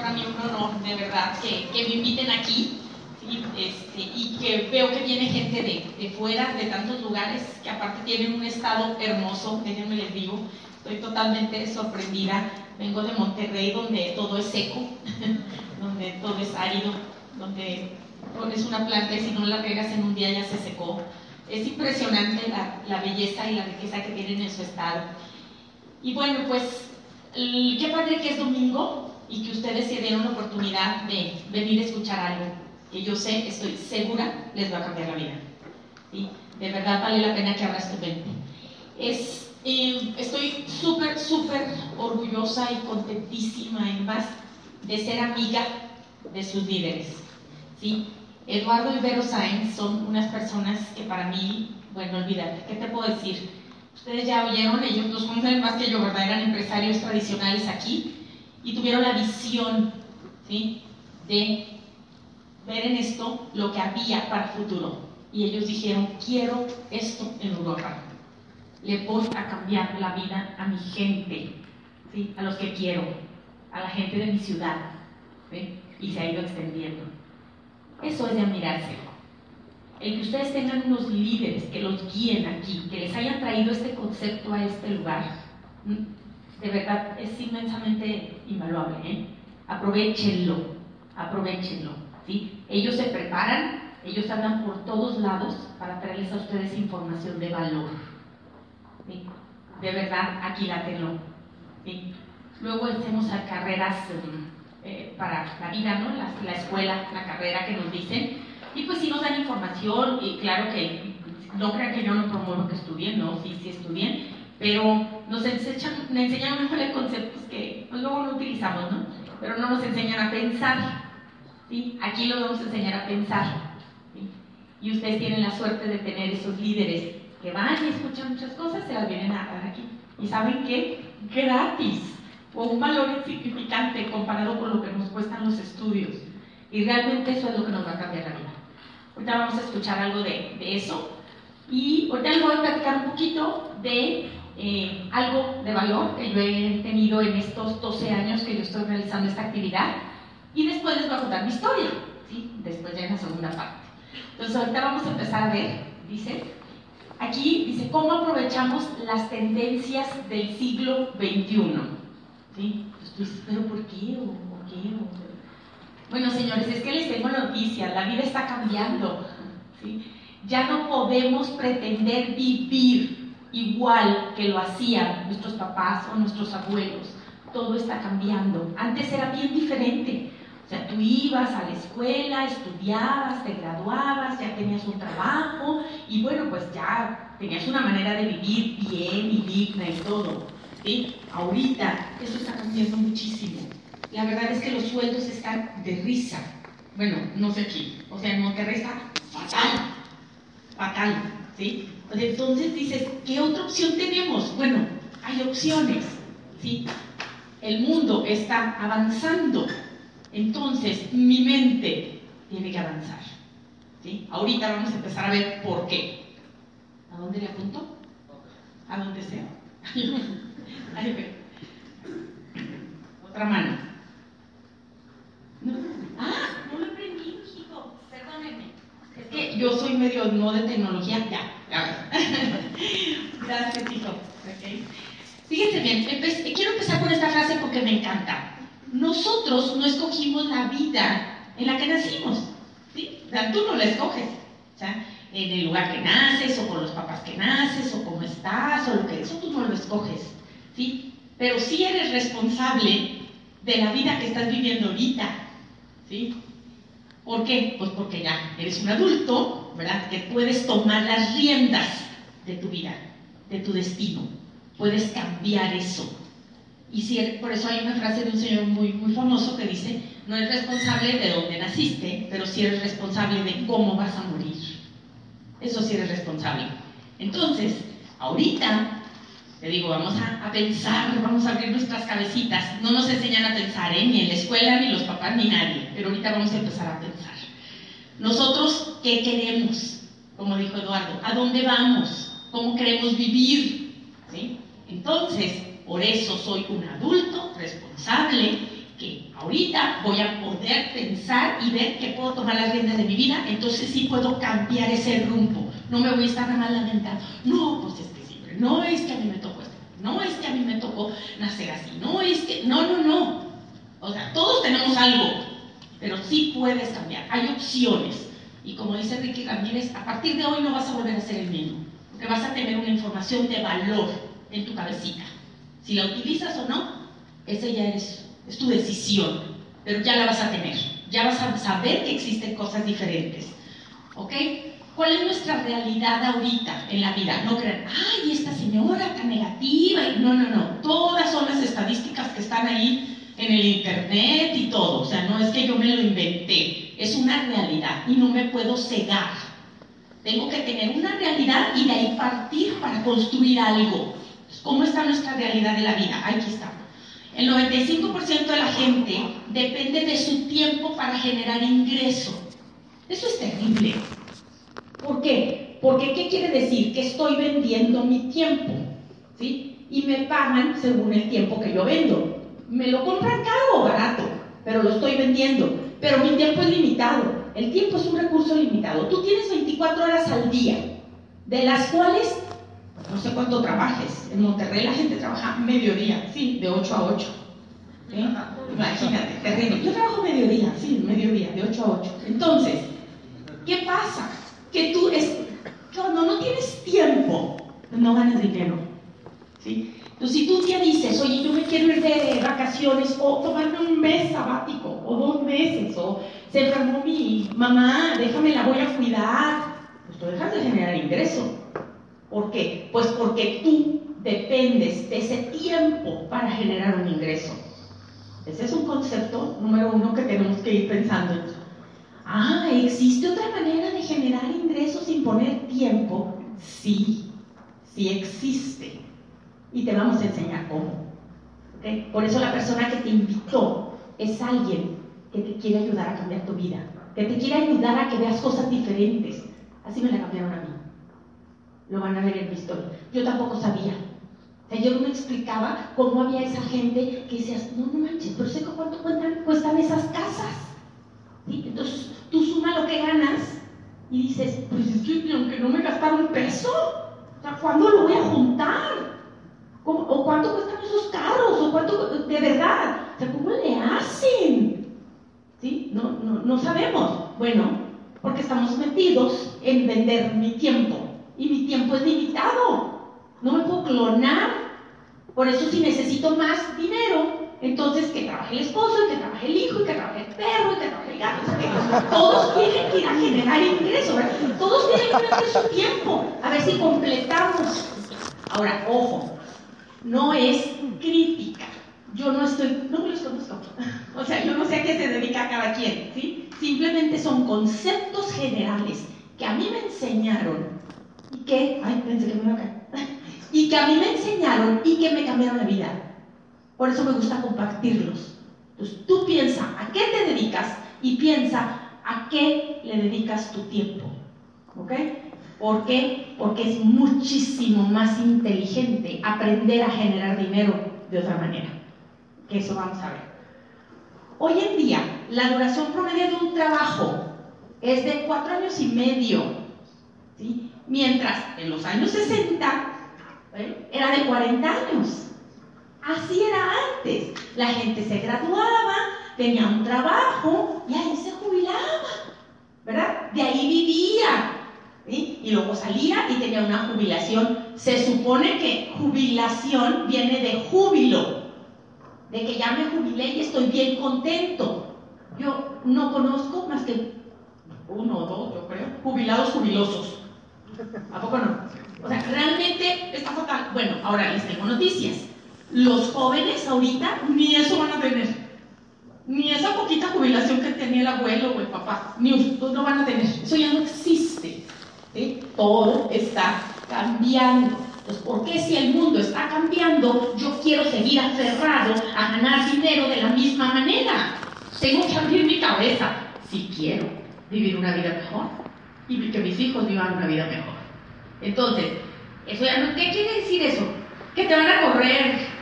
para mí un honor, de verdad, que, que me inviten aquí este, y que veo que viene gente de, de, fuera, de tantos lugares, que aparte tienen un estado hermoso, déjenme les digo, estoy totalmente sorprendida. Vengo de Monterrey, donde todo es seco, donde todo es árido, donde pones una planta y si no la regas en un día ya se secó. Es impresionante la, la belleza y la riqueza que tienen en su estado. Y bueno, pues qué padre que es domingo y que ustedes se dieron la oportunidad de venir a escuchar algo que yo sé, estoy segura, les va a cambiar la vida. De verdad vale la pena que abras tu mente. Es, eh, estoy súper, súper orgullosa y contentísima, en más, de ser amiga de sus líderes. ¿sí? Eduardo y Vero Sáenz son unas personas que para mí, bueno, olvídate, ¿qué te puedo decir? Ustedes ya oyeron, ellos dos conocen más que yo, ¿verdad? Eran empresarios tradicionales aquí y tuvieron la visión, ¿sí? De ver en esto lo que había para el futuro. Y ellos dijeron, quiero esto en Europa. Le voy a cambiar la vida a mi gente, ¿sí? a los que quiero, a la gente de mi ciudad. Y se ha ido extendiendo. Eso es de admirarse. El que ustedes tengan unos líderes que los guíen aquí, que les hayan traído este concepto a este lugar, de verdad es inmensamente invaluable. ¿eh? Aprovechenlo, aprovechenlo. Ellos se preparan, ellos andan por todos lados para traerles a ustedes información de valor. De verdad, aquí la tengo. Luego hacemos carreras mm, eh, para la vida, ¿no? La, escuela, la carrera que nos dicen. Y pues sí nos dan información, y claro que no crean que yo no promuevo que estudien, no, sí, sí estudien, pero nos enseñan, nos enseñan mejor conceptos que pues, luego no utilizamos, ¿no? Pero no nos enseñan a pensar. Aquí lo vamos a enseñar a pensar. Y ustedes tienen la suerte de tener esos líderes que van y escuchan muchas cosas, se las vienen a dar aquí. Y saben qué? Gratis, o un valor insignificante comparado con lo que nos cuestan los estudios. Y realmente eso es lo que nos va a cambiar la vida. Ahorita vamos a escuchar algo de, eso. Y ahorita les voy a platicar un poquito de eh, algo de valor que yo he tenido en estos 12 años que yo estoy realizando esta actividad. Y después les voy a contar mi historia, ¿sí? Después ya en la segunda parte. Entonces ahorita vamos a empezar a ver, dice, aquí dice, ¿cómo aprovechamos las tendencias del siglo XXI? ¿Sí? Entonces, ¿pero por qué? ¿O por qué? Bueno, señores, es que les tengo noticias, la vida está cambiando, ¿sí? Ya no podemos pretender vivir igual que lo hacían nuestros papás o nuestros abuelos. Todo está cambiando. Antes era bien diferente. O sea, tú ibas a la escuela, estudiabas, te graduabas, ya tenías un trabajo y bueno, pues ya tenías una manera de vivir bien y digna y todo. ¿sí? Ahorita eso está cambiando muchísimo. La verdad es que los sueldos están de risa. Bueno, no sé aquí. O sea, en Monterrey está fatal. Fatal. ¿sí? Entonces dices, ¿qué otra opción tenemos? Bueno, hay opciones. ¿sí? El mundo está avanzando. Entonces, mi mente tiene que avanzar. ¿sí? Ahorita vamos a empezar a ver por qué. ¿A dónde le apunto? A donde sea. Otra mano. No. Ah, no lo aprendí, hijo. Perdónenme. Es que yo soy medio no de tecnología. Ya Gracias, hijo. Fíjense bien, quiero empezar con esta frase porque me encanta nosotros no escogimos la vida en la que nacimos. ¿sí? O sea, tú no la escoges. O sea, en el lugar que naces, o con los papás que naces, o cómo estás, o lo que eso tú no lo escoges. ¿sí? Pero sí eres responsable de la vida que estás viviendo ahorita. ¿sí? ¿Por qué? Pues porque ya eres un adulto, ¿verdad? Que puedes tomar las riendas de tu vida, de tu destino. Puedes cambiar eso. Y por eso hay una frase de un señor muy, muy famoso que dice, no eres responsable de dónde naciste, pero sí eres responsable de cómo vas a morir. Eso sí eres responsable. Entonces, ahorita, te digo, vamos a, pensar, vamos a abrir nuestras cabecitas. No nos enseñan a pensar, ¿eh? ni en la escuela, ni los papás, ni nadie. Pero ahorita vamos a empezar a pensar. Nosotros, ¿qué queremos? Como dijo Eduardo, ¿a dónde vamos? ¿Cómo queremos vivir? ¿Sí? Entonces, por eso soy un adulto responsable que ahorita voy a poder pensar y ver que puedo tomar las riendas de mi vida, entonces sí puedo cambiar ese rumbo. No me voy a estar nada lamentando. No, pues es que siempre, no es que a mí me tocó esto, no es que a mí me tocó nacer así, no es que, no, no, no. O sea, todos tenemos algo, pero sí puedes cambiar. Hay opciones. Y como dice Ricky Ramírez, a partir de hoy no vas a volver a ser el mismo, porque vas a tener una información de valor en tu cabecita. Si la utilizas o no, ese ya es es tu decisión, pero ya la vas a tener, ya vas a saber que existen cosas diferentes. ¿Ok? ¿Cuál es nuestra realidad ahorita en la vida? No crean, ay, esta señora tan negativa. No, no, no. Todas son las estadísticas que están ahí en el internet y todo. O sea, no es que yo me lo inventé. Es una realidad y no me puedo cegar. Tengo que tener una realidad y de ahí partir para construir algo. ¿Cómo está nuestra realidad de la vida? Aquí está. El 95% de la gente depende de su tiempo para generar ingreso. Eso es terrible. ¿Por qué? Porque ¿qué quiere decir? Que estoy vendiendo mi tiempo. ¿sí? Y me pagan según el tiempo que yo vendo. Me lo compran caro o barato, pero lo estoy vendiendo. Pero mi tiempo es limitado. El tiempo es un recurso limitado. Tú tienes 24 horas al día, de las cuales no sé cuánto trabajes. En Monterrey la gente trabaja mediodía, sí, de 8 a 8. Imagínate, terrible. Yo trabajo mediodía, sí, mediodía, de 8 a 8. Entonces, ¿qué pasa? Que tú, es, cuando no tienes tiempo, no ganas dinero. ¿sí? Entonces, si tú día dices, oye, yo me quiero ir de vacaciones, o tomarme un mes sabático, o dos meses, o se enfermó mi mamá, déjame, la voy a cuidar, pues tú dejas de generar ingreso. ¿Por qué? Pues porque tú dependes de ese tiempo para generar un ingreso. Ese es un concepto número uno que tenemos que ir pensando. Ah, ¿existe otra manera de generar ingresos sin poner tiempo? Sí, sí existe. Y te vamos a enseñar cómo. Por eso la persona que te invitó es alguien que te quiere ayudar a cambiar tu vida, que te quiere ayudar a que veas cosas diferentes. Así me la cambiaron a mí lo van a ver en mi historia. Yo tampoco sabía. O sea, yo no me explicaba cómo había esa gente que decías, no, no manches, pero sé cuánto cuestan esas casas. Entonces tú suma lo que ganas y dices, pues es que aunque no me gastaron un peso, ¿cuándo lo voy a juntar? ¿O cuánto cuestan esos carros? ¿O cuánto, de verdad? O ¿cómo le hacen? ¿Sí? No, no, no sabemos. Bueno, porque estamos metidos en vender mi tiempo y mi tiempo es limitado. No me puedo clonar. Por eso si necesito más dinero, entonces que trabaje el esposo, que trabaje el hijo, que trabaje el perro, que trabaje el gato. todos tienen que ir a generar ingresos, Todos tienen que meter su tiempo. A ver si completamos. Ahora, ojo, no es crítica. Yo no estoy, no me los conozco. O sea, yo no sé a qué se dedica cada quien, ¿sí? Simplemente son conceptos generales que a mí me enseñaron y que, ay, pensé que me iba a caer, y que a mí me enseñaron y que me cambiaron la vida. Por eso me gusta compartirlos. Entonces, tú piensa a qué te dedicas y piensa a qué le dedicas tu tiempo. ¿Ok? ¿Por qué? Porque es muchísimo más inteligente aprender a generar dinero de otra manera. Que eso vamos a ver. Hoy en día, la duración promedio de un trabajo es de cuatro años y medio. ¿sí? Mientras en los años 60 ¿eh? era de 40 años. Así era antes. La gente se graduaba, tenía un trabajo y ahí se jubilaba. ¿Verdad? De ahí vivía. Y luego salía y tenía una jubilación. Se supone que jubilación viene de júbilo. De que ya me jubilé y estoy bien contento. Yo no conozco más que uno o dos, yo creo, jubilados jubilosos. ¿A poco no? O sea, realmente está fatal. Bueno, ahora les tengo noticias. Los jóvenes ahorita ni eso van a tener. Ni esa poquita jubilación que tenía el abuelo o el papá. Ni ustedes no van a tener. Eso ya no existe. Todo está cambiando. Entonces, ¿por qué si el mundo está cambiando, yo quiero seguir aferrado a ganar dinero de la misma manera? Tengo que abrir mi cabeza si quiero vivir una vida mejor y que mis hijos vivan una vida mejor. Entonces, eso ya no, ¿qué quiere decir eso? Que te van a correr.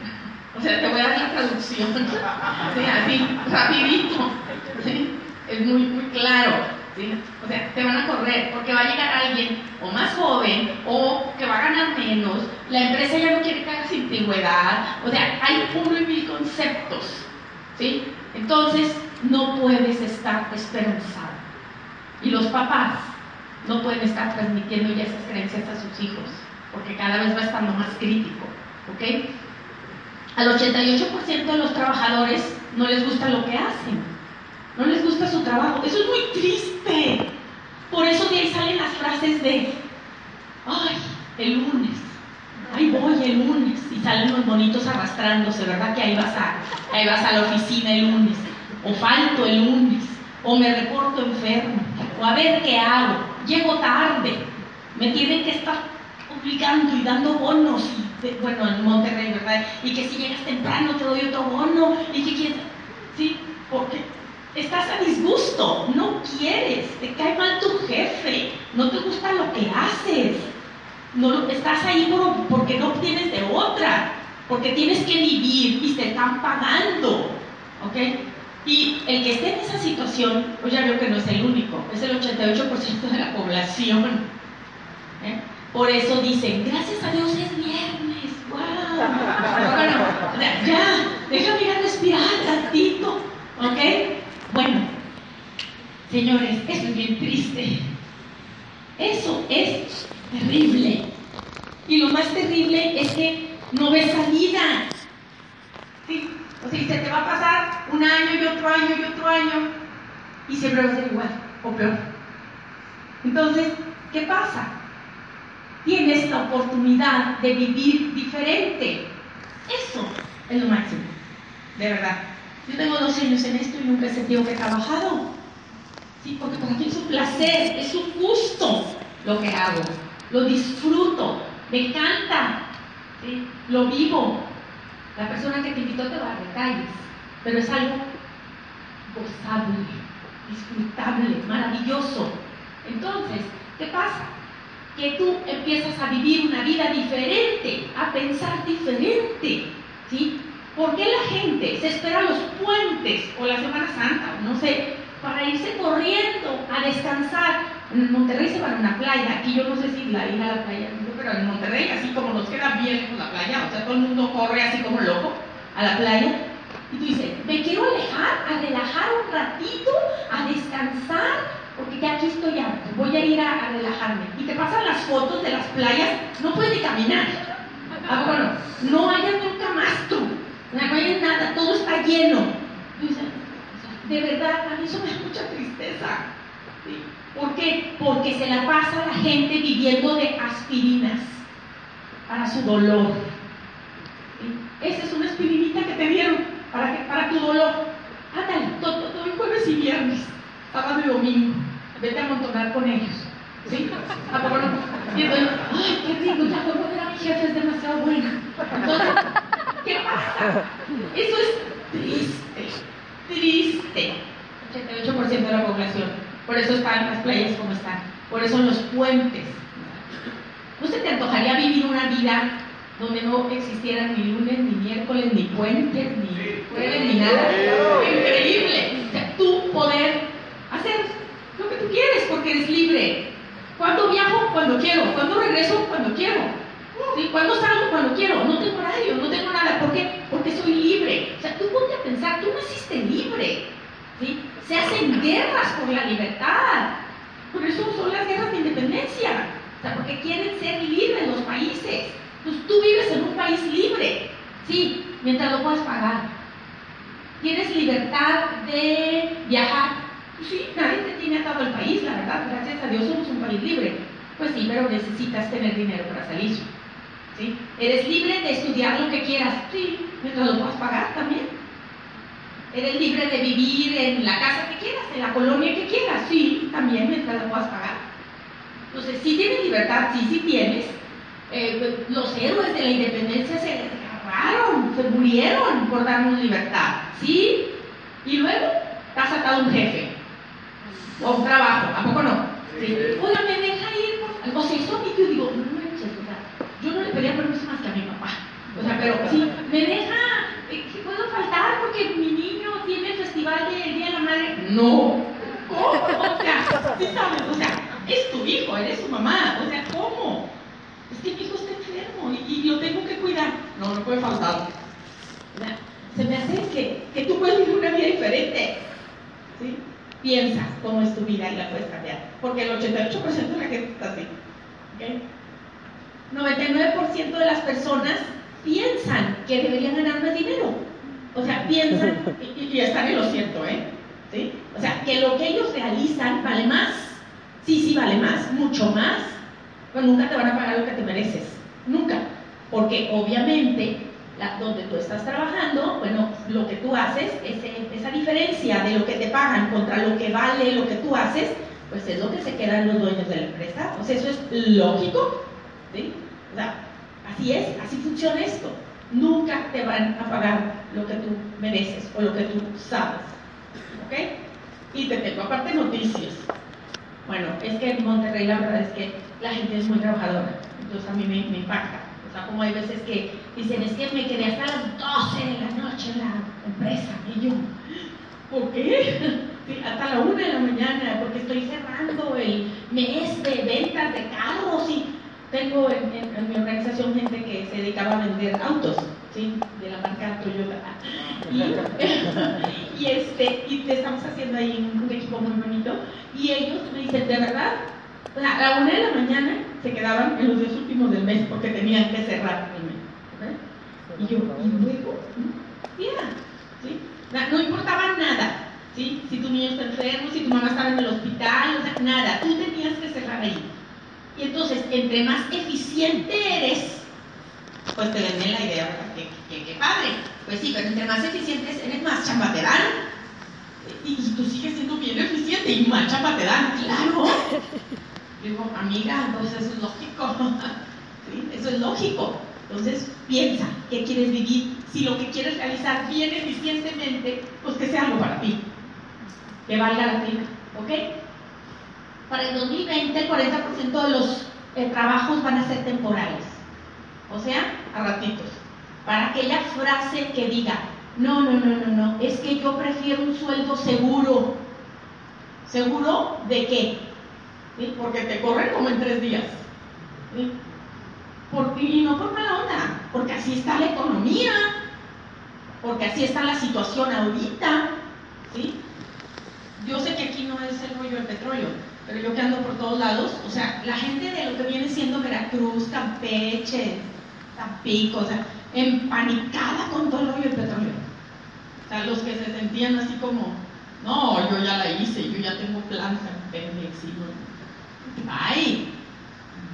O sea, te voy a dar la traducción. Sí, así, rapidito. Es muy, muy claro. O sea, te van a correr porque va a llegar alguien o más joven o que va a ganar menos. La empresa ya no quiere que hagas antigüedad. O sea, hay uno y mil conceptos. ¿sí? Entonces, no puedes estar esperanzado. Y los papás no pueden estar transmitiendo ya esas creencias a sus hijos, porque cada vez va estando más crítico. ¿Ok? Al 88% de los trabajadores no les gusta lo que hacen, no les gusta su trabajo. Eso es muy triste. Por eso de ahí salen las frases de, ay, el lunes, ahí voy el lunes, y salen los bonitos arrastrándose, ¿verdad? Que ahí vas a, ahí vas a la oficina el lunes, o falto el lunes, o me reporto enfermo, o a ver qué hago, llego tarde, me tienen que estar obligando y dando bonos, bueno, en Monterrey, ¿verdad? Y que si llegas temprano te doy otro bono, y que quieres, ¿sí? Porque estás a disgusto, no quieres, te cae mal tu jefe, no te gusta lo que haces, no, estás ahí porque no tienes de otra, porque tienes que vivir y te están pagando, ¿ok? Y el que esté en esa situación, pues ya veo que no es el único, es el 88% de la población. ¿eh? Por eso dicen, gracias a Dios es viernes, wow. Bueno, ya, déjame ir a respirar tantito, ¿ok? Bueno, señores, eso es bien triste. Eso es terrible. Y lo más terrible es que no ves salida. O sea, se te va a pasar un año y otro año y otro año y siempre va a ser igual o peor. Entonces, ¿qué pasa? Tienes la oportunidad de vivir diferente. Eso es lo máximo, de verdad. Yo tengo dos años en esto y nunca he sentido que he trabajado. Sí, porque para mí es un placer, es un gusto lo que hago. Lo disfruto, me encanta, ¿sí? lo vivo. La persona que te invitó te va a recalles, pero es algo gozable, disfrutable, maravilloso. Entonces, ¿qué pasa? Que tú empiezas a vivir una vida diferente, a pensar diferente, ¿sí? ¿Por qué la gente se espera los puentes o la Semana Santa, no sé, para irse corriendo a descansar? En Monterrey se van a una playa, aquí yo no sé si la ir a la playa, pero en Monterrey, así como nos queda bien la playa, o sea, todo el mundo corre así como loco a la playa, y tú dices, me quiero alejar, a relajar un ratito, a descansar, porque ya aquí estoy ya, voy a ir a, relajarme. Y te pasan las fotos de las playas, no puedes ni caminar. Ah, bueno, no hay un camastro, no hay nada, todo está lleno. de verdad, a mí eso me da mucha tristeza. ¿Por qué? Porque se la pasa la gente viviendo de aspirinas para su dolor. Esa es una aspirinita que te dieron para, que, para tu dolor. Ándale, todo, todo el jueves y viernes, sábado y domingo. Vete a amontonar con ellos. ¿Sí? ¿A poco no? Y entonces, ay, qué rico, ya puedo ver a mi jefe, es demasiado bueno. Entonces, ¿qué pasa? Eso es triste, triste. 88% de la población. Por eso están las playas como están. Por eso los puentes. ¿No se te antojaría vivir una vida donde no existieran ni lunes, ni miércoles, ni puentes, ni jueves, ni nada? Increíble. O sea, tú poder hacer lo que tú quieres porque eres libre. ¿Cuándo viajo? Cuando quiero. ¿Cuándo regreso? Cuando quiero. ¿Sí? ¿Cuándo salgo? Cuando quiero. No tengo horario, no tengo nada. ¿Por qué? Porque soy libre. O sea, tú ponte a pensar, tú naciste libre. ¿sí? Se hacen guerras por la libertad. Por eso son las guerras de independencia. O sea, porque quieren ser libres los países. Entonces tú vives en un país libre. Sí, mientras lo puedas pagar. Tienes libertad de viajar. Pues sí, nadie te tiene atado al país, la verdad. Gracias a Dios somos un país libre. Pues sí, pero necesitas tener dinero para salir. ¿Sí? Eres libre de estudiar lo que quieras. Sí, mientras lo puedas pagar también. Eres libre de vivir en la casa que quieras, en la colonia que quieras. Sí, también mientras lo puedas pagar. Entonces, sí tienes libertad, sí, sí tienes. Eh, los héroes de la independencia se agarraron, se murieron por darnos libertad, ¿sí? Y luego estás atado a un jefe o un trabajo, ¿a poco no? ¿Sí? Oiga, me deja ir, o sea, eso a mí yo digo, o sea, yo no le pedía permiso más que a mi papá. O sea, pero si me deja, eh, si puedo faltar porque mi niño tiene el festival del Día de la Madre, no. ¿Cómo? O sea, ¿sí sabes? O sea, es tu hijo, eres su mamá. O sea, ¿cómo? Es que mi hijo está enfermo y, y lo tengo que cuidar. No, no puede faltar. Se me hace que, que tú puedes vivir una vida diferente. ¿Sí? Piensa cómo es tu vida y la puedes cambiar. Porque el 88% de la gente está así. ¿Okay? 99% de las personas piensan que deberían ganar más dinero. O sea, piensan, y, y están en lo cierto, ¿eh? ¿Sí? O sea, que lo que ellos realizan vale más. Sí, sí, vale más, mucho más. Pero nunca te van a pagar lo que te mereces. Nunca. Porque obviamente, la, donde tú estás trabajando, bueno, lo que tú haces, ese, esa diferencia de lo que te pagan contra lo que vale lo que tú haces, pues es lo que se quedan los dueños de la empresa. O sea, eso es lógico. O sea, así es, así funciona esto. Nunca te van a pagar lo que tú mereces o lo que tú sabes. ¿Ok? Y te tengo aparte noticias. Bueno, es que en Monterrey la verdad es que la gente es muy trabajadora, entonces a mí me, impacta. O sea, como hay veces que dicen, es que me quedé hasta las 12 de la noche en la empresa. Y yo, ¿por qué? Hasta la 1 de la mañana, porque estoy cerrando el mes de ventas de carros y tengo en, mi organización gente que se dedicaba a vender autos, ¿sí? De la marca Toyota. Y, este, y te estamos haciendo ahí un, un, equipo muy bonito. Y ellos me dicen, de verdad, a la una de la mañana se quedaban en los días últimos del mes porque tenían que cerrar el. Y yo, ¿y luego? Yeah, ¿sí? No importaba nada. ¿Sí? Si tu niño está enfermo, si tu mamá estaba en el hospital, o sea, nada, tú tenías que cerrar ahí. Y entonces, entre más eficiente eres, pues te venden la idea. Que, padre. Pues sí, pero entre más eficientes eres, más chamba te dan. Y, tú sigues siendo bien eficiente y más chamba te dan, claro. Digo, amiga, pues eso es lógico. Eso es lógico. Entonces, piensa qué quieres vivir. Si lo que quieres realizar bien eficientemente, pues que sea algo para ti. Que valga la pena. ¿Ok? Para el 2020 el 40% de los eh, trabajos van a ser temporales, o sea, a ratitos. Para aquella frase que diga, no, no, no, no, no, es que yo prefiero un sueldo seguro. ¿Seguro de qué? ¿Sí? Porque te corren como en tres días. ¿Sí? Por, y no por mala onda, porque así está la economía, porque así está la situación ahorita. ¿sí? Yo sé que aquí no es el rollo del petróleo, pero yo que ando por todos lados, o sea, la gente de lo que viene siendo Veracruz, Campeche, Tampico, o sea, empanicada con todo el rollo del petróleo. O sea, los que se sentían así como, no, yo ya la hice, yo ya tengo planta en Pemex, y no. bye,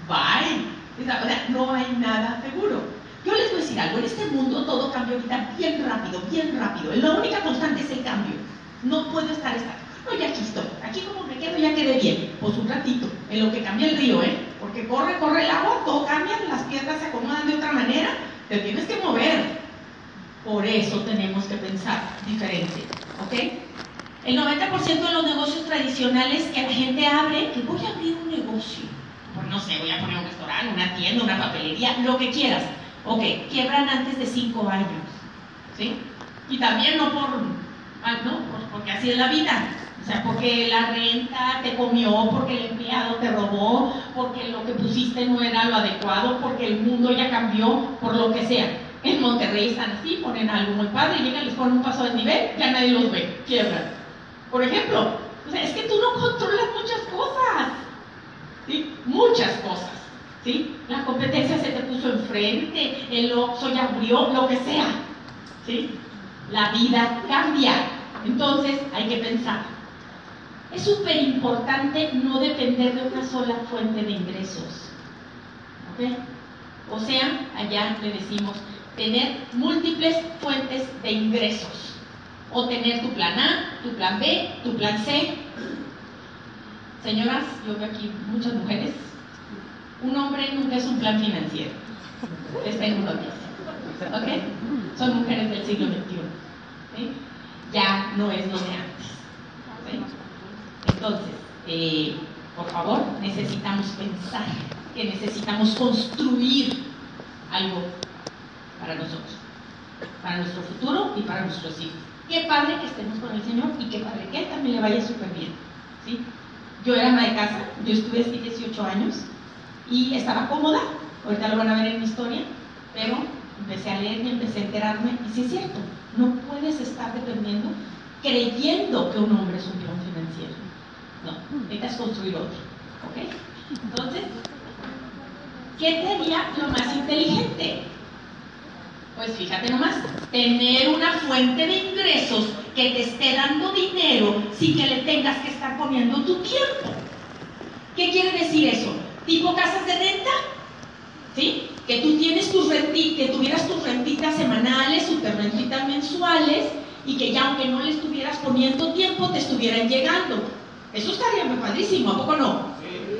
bye. O sea, no hay nada seguro. Yo les voy a decir algo, en este mundo todo cambia ahorita bien rápido, bien rápido. La única constante es el cambio. No puedo estar estático. No, ya aquí estoy. Aquí como me quedo, ya quedé bien. Pues un ratito, en lo que cambia el río, ¿eh? Porque corre, corre el agua, todo cambia, las piedras se acomodan de otra manera, te tienes que mover. Por eso tenemos que pensar diferente, ¿ok? El 90% de los negocios tradicionales que la gente abre, que voy a abrir un negocio, pues no sé, voy a poner un restaurante, una tienda, una papelería, lo que quieras. Ok, quiebran antes de 5 años, ¿sí? Y también no por, no, porque así es la vida. O sea, porque la renta te comió, porque el empleado te robó, porque lo que pusiste no era lo adecuado, porque el mundo ya cambió, por lo que sea. En Monterrey están así, ponen algo muy padre, llegan, les ponen un paso de nivel, ya nadie los ve, quiebran. Por ejemplo, o sea, es que tú no controlas muchas cosas, ¿sí? Muchas cosas, ¿sí? La competencia se te puso enfrente, el Oxxo ya abrió, lo que sea, ¿sí? La vida cambia, entonces hay que pensar. Es súper importante no depender de una sola fuente de ingresos. ¿Ok? O sea, allá le decimos tener múltiples fuentes de ingresos. O tener tu plan A, tu plan B, tu plan C. Señoras, yo veo aquí muchas mujeres. Un hombre nunca es un plan financiero. Les tengo noticias. ¿Ok? Son mujeres del siglo XXI. Ya no es lo de antes. ¿sí? Entonces, eh, por favor, necesitamos pensar que necesitamos construir algo para nosotros, para nuestro futuro y para nuestros hijos. Qué padre que estemos con el Señor y qué padre que Él también le vaya súper bien. ¿sí? Yo era ama de casa, yo estuve así 18 años y estaba cómoda, ahorita lo van a ver en mi historia, pero empecé a leer y empecé a enterarme, y sí es cierto, no puedes estar dependiendo, creyendo que un hombre es un peón financiero. No, necesitas construir otro. ¿Ok? Entonces, ¿qué te haría lo más inteligente? Pues fíjate nomás, tener una fuente de ingresos que te esté dando dinero sin que le tengas que estar poniendo tu tiempo. ¿Qué quiere decir eso? ¿Tipo casas de renta? ¿Sí? Que tú tienes tus rentitas, que tuvieras tus rentitas semanales, super rentitas mensuales, y que ya aunque no le estuvieras poniendo tiempo, te estuvieran llegando. Eso estaría muy padrísimo, ¿a poco no?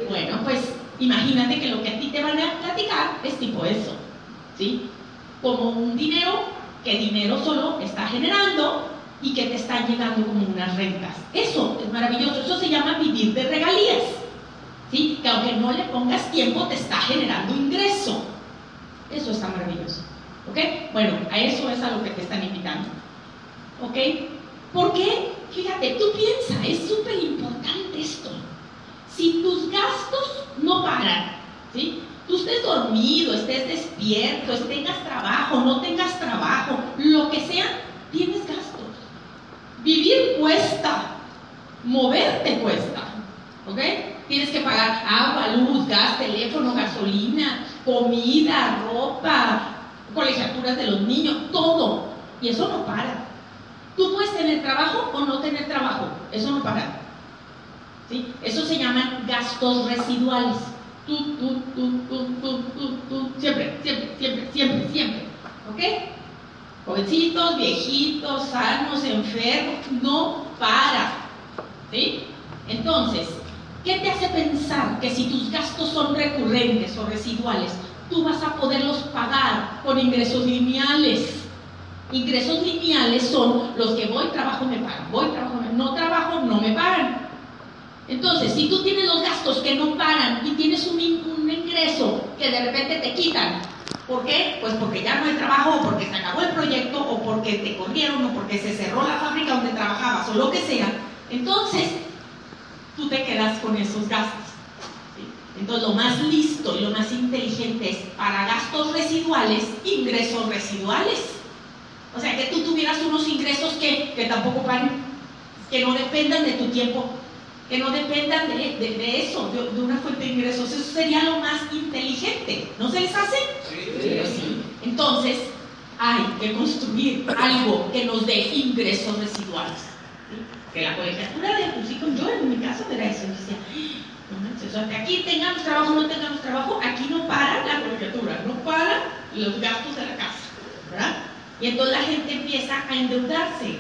Bueno, pues imagínate que lo que a ti te van a platicar es tipo eso, ¿sí? Como un dinero que dinero solo está generando y que te están llegando como unas rentas. Eso es maravilloso, eso se llama vivir de regalías, ¿sí? Que aunque no le pongas tiempo, te está generando ingreso. Eso está maravilloso, ¿ok? Bueno, a eso es a lo que te están invitando, ¿ok? ¿Por qué? Fíjate, tú piensas, es súper importante esto. Si tus gastos no paran, ¿sí? Tú estés dormido, estés despierto, tengas trabajo, no tengas trabajo, lo que sea, tienes gastos. Vivir cuesta, moverte cuesta, ¿ok? Tienes que pagar agua, luz, gas, teléfono, gasolina, comida, ropa, colegiaturas de los niños, todo. Y eso no para. Tú puedes tener trabajo o no tener trabajo, eso no para. ¿Sí? Eso se llaman gastos residuales. Tú, tú, tú, tú, tú, tú, siempre, siempre, siempre, siempre, siempre. ¿Ok? Jovencitos, viejitos, sanos, enfermos, no para. ¿Sí? Entonces, ¿qué te hace pensar que si tus gastos son recurrentes o residuales, tú vas a poderlos pagar con ingresos lineales? Ingresos lineales son los que voy, trabajo, me pagan, voy, trabajo, no trabajo, no me pagan. Entonces, si tú tienes los gastos que no pagan y tienes un, un ingreso que de repente te quitan, ¿por qué? Pues porque ya no hay trabajo, o porque se acabó el proyecto, o porque te corrieron, o porque se cerró la fábrica donde trabajabas, o lo que sea. Entonces, tú te quedas con esos gastos. Entonces, lo más listo y lo más inteligente es para gastos residuales, ingresos residuales. O sea, que tú tuvieras unos ingresos que, que tampoco paguen, que no dependan de tu tiempo, que no dependan de, de, eso, de, una fuente de ingresos. Eso sería lo más inteligente. ¿No se les hace? Sí. Entonces, hay que construir algo que nos dé ingresos residuales. Que la colegiatura de tus hijos, yo en mi caso era eso, decía, no o sea, que aquí tengamos trabajo, no tengamos trabajo, aquí no para la colegiatura, no para los gastos de la casa, ¿verdad? Y entonces la gente empieza a endeudarse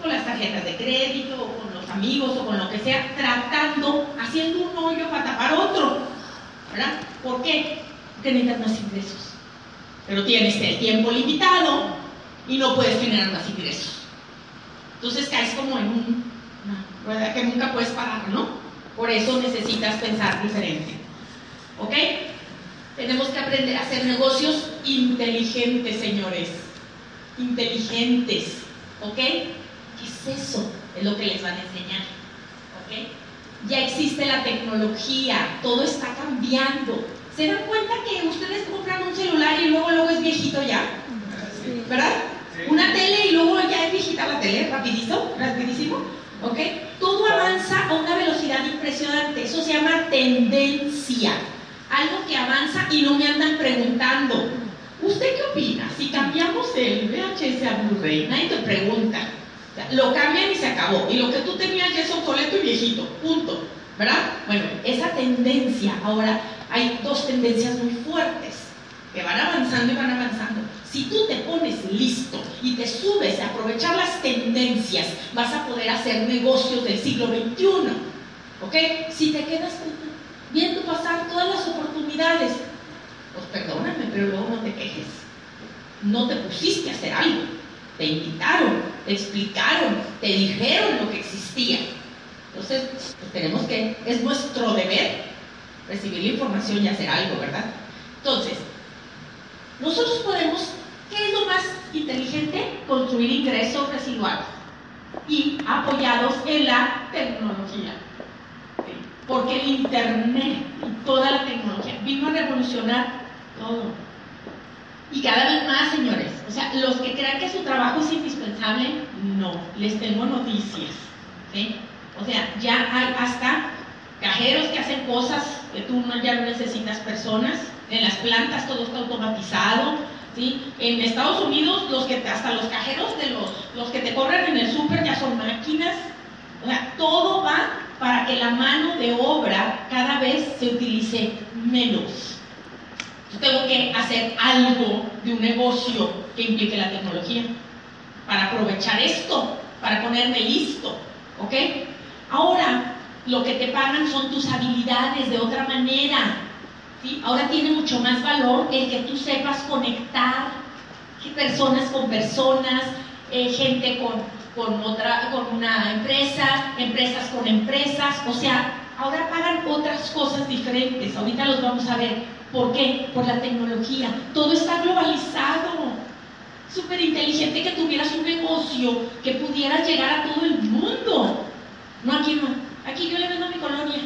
con las tarjetas de crédito, o con los amigos, o con lo que sea, tratando, haciendo un hoyo para tapar otro. ¿Verdad? ¿Por qué? Porque necesitas más ingresos. Pero tienes el tiempo limitado y no puedes generar más ingresos. Entonces caes como en un, una rueda que nunca puedes parar, ¿no? Por eso necesitas pensar diferente. ¿Ok? Tenemos que aprender a hacer negocios inteligentes, señores. Inteligentes. ¿Ok? ¿Qué es eso? Es lo que les van a enseñar. ¿Ok? Ya existe la tecnología, todo está cambiando. ¿Se dan cuenta que ustedes compran un celular y luego luego es viejito ya? ¿Verdad? Una tele y luego ya es viejita la tele, rapidito, rapidísimo. ¿Ok? Todo avanza a una velocidad impresionante. Eso se llama tendencia algo que avanza y no me andan preguntando, ¿usted qué opina? Si cambiamos el VHS a Blu-ray, nadie te pregunta. Lo cambian y se acabó. Y lo que tú tenías ya es obsoleto y viejito. Punto. ¿Verdad? Bueno, esa tendencia, ahora hay dos tendencias muy fuertes que van avanzando y van avanzando. Si tú te pones listo y te subes a aprovechar las tendencias, vas a poder hacer negocios del siglo XXI. ¿Ok? Si te quedas viendo pasar todas las oportunidades. Pues perdóname, pero luego no te quejes. No te pusiste a hacer algo. Te invitaron, te explicaron, te dijeron lo que existía. Entonces, pues tenemos que, es nuestro deber recibir la información y hacer algo, ¿verdad? Entonces, nosotros podemos ¿Qué es lo más inteligente? Construir ingresos residuales y apoyados en la tecnología. Porque el Internet y toda la tecnología vino a revolucionar todo. Y cada vez más, señores. O sea, los que crean que su trabajo es indispensable, no. Les tengo noticias. O sea, ya hay hasta cajeros que hacen cosas que tú ya no necesitas personas. En las plantas todo está automatizado. ¿sí? En Estados Unidos, los que, hasta los cajeros de los, los que te cobran en el súper ya son máquinas. O sea, todo va para que la mano de obra cada vez se utilice menos. Yo tengo que hacer algo de un negocio que implique la tecnología para aprovechar esto, para ponerme listo. ¿Ok? Ahora, lo que te pagan son tus habilidades de otra manera. Ahora tiene mucho más valor el que tú sepas conectar personas con personas, eh, gente con, con, otra, con una empresa, empresas con empresas, o sea, ahora pagan otras cosas diferentes, ahorita los vamos a ver. ¿Por qué? Por la tecnología. Todo está globalizado. Súper inteligente que tuvieras un negocio que pudiera llegar a todo el mundo. No aquí no. Aquí yo le vendo a mi colonia.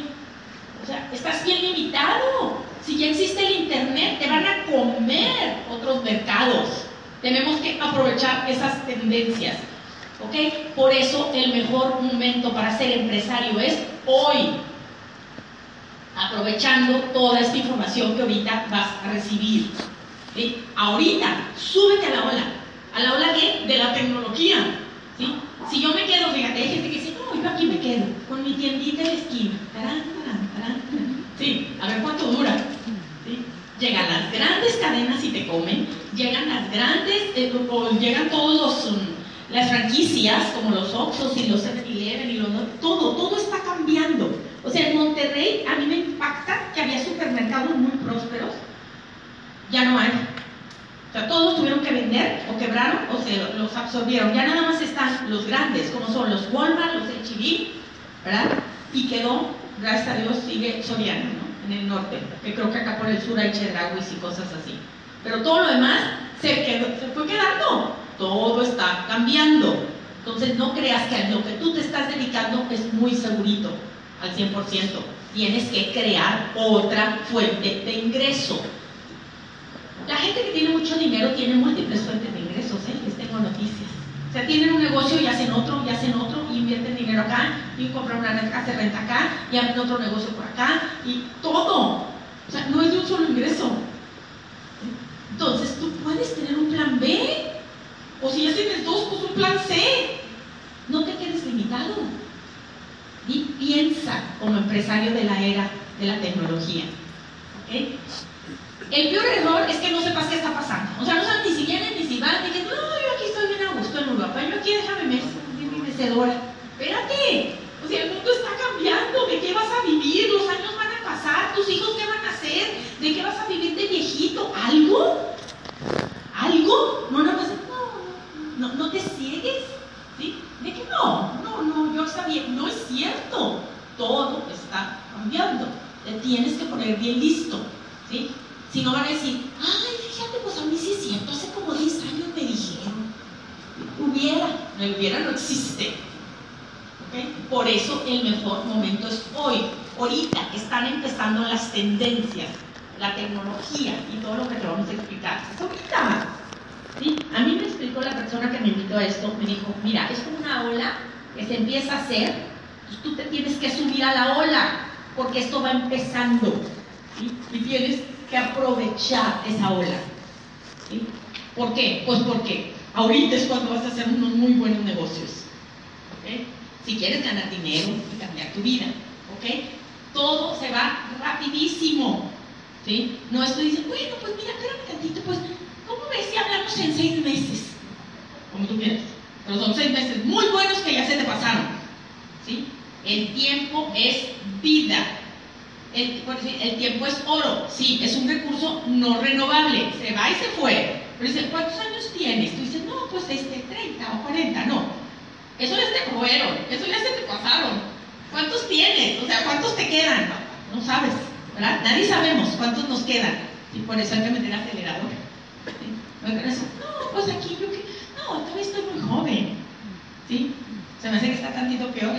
O sea, estás bien limitado. Si ya existe el Internet, te van a comer otros mercados. Tenemos que aprovechar esas tendencias. ¿Ok? Por eso el mejor momento para ser empresario es hoy. Aprovechando toda esta información que ahorita vas a recibir. ¿Sí? Ahorita, súbete a la ola. ¿A la ola de, de la tecnología? ¿Sí? Si yo me quedo, fíjate, hay gente que dice, no, yo aquí me quedo, con mi tiendita en la esquina. Sí, a ver cuánto dura. Llegan las grandes cadenas y te comen, llegan las grandes, eh, llegan todos los, um, las franquicias, como los Oxos y los 7-Eleven y los... Todo, todo está cambiando. O sea, en Monterrey a mí me impacta que había supermercados muy prósperos, ya no hay. O sea, todos tuvieron que vender o quebraron o se los absorbieron. Ya nada más están los grandes, como son los Walmart, los H&B, ¿verdad? Y quedó, gracias a Dios, sigue Soriana, ¿no? En el norte, que creo que acá por el sur hay Chedrauis y cosas así. Pero todo lo demás se, quedó, se fue quedando. Todo está cambiando. Entonces no creas que lo que tú te estás dedicando es muy segurito, al 100%. Tienes que crear otra fuente de ingreso. La gente que tiene mucho dinero tiene múltiples fuentes de ingresos, ¿eh? les tengo noticias. O sea, tienen un negocio y hacen otro, y hacen otro, y invierten dinero acá, y compran una casa de renta acá, y abren otro negocio por acá, y todo. O sea, no es de un solo ingreso. Entonces, tú puedes tener un plan B, o si ya tienes dos, pues un plan C. No te quedes limitado. Y piensa como empresario de la era de la tecnología. ¿okay? El peor error es que no sepas qué está pasando. O sea, no sabes ni si vienen ni si van, ni no, yo aquí estoy bien a gusto en Europa, yo aquí déjame mi mecedora. Espérate, o sea, el mundo está cambiando, ¿de qué vas a vivir? Los años van a pasar, tus hijos qué van a hacer, ¿de qué vas a vivir de viejito? ¿Algo? ¿Algo? No, no, no, no, no te ciegues, ¿sí? ¿De qué no? No, no, yo sabía, no es cierto, todo está cambiando, te tienes que poner bien listo, ¿sí? Si no van a decir, ay, fíjate, pues a mí sí es cierto, hace como 10 años me dijeron. Hubiera, no hubiera, no existe. ¿Okay? Por eso el mejor momento es hoy, ahorita que están empezando las tendencias, la tecnología y todo lo que te vamos a explicar. Es ahorita. ¿Sí? A mí me explicó la persona que me invitó a esto, me dijo, mira, es como una ola que se empieza a hacer, pues tú te tienes que subir a la ola, porque esto va empezando. Y tienes que aprovechar esa ola. ¿Por qué? Pues porque ahorita es cuando vas a hacer unos muy buenos negocios. ¿okay? Si quieres ganar dinero y cambiar tu vida. ¿okay? Todo se va rapidísimo. ¿sí? No estoy diciendo, bueno, pues mira, espérame tantito, pues, ¿cómo ves si hablamos en seis meses? Como tú quieras. Pero son seis meses muy buenos que ya se te pasaron. ¿sí? El tiempo es vida el, el, tiempo es oro, sí, es un recurso no renovable, se va y se fue. Pero dice, ¿cuántos años tienes? Tú dices, no, pues este, 30 o 40, no. Eso ya te fueron, eso ya se te pasaron. ¿Cuántos tienes? O sea, ¿cuántos te quedan? No, sabes, ¿verdad? Nadie sabemos cuántos nos quedan. Y por eso hay que meter acelerador. ¿Sí? No, pues aquí yo que, no, todavía estoy muy joven, ¿sí? Se me hace que está tantito peor,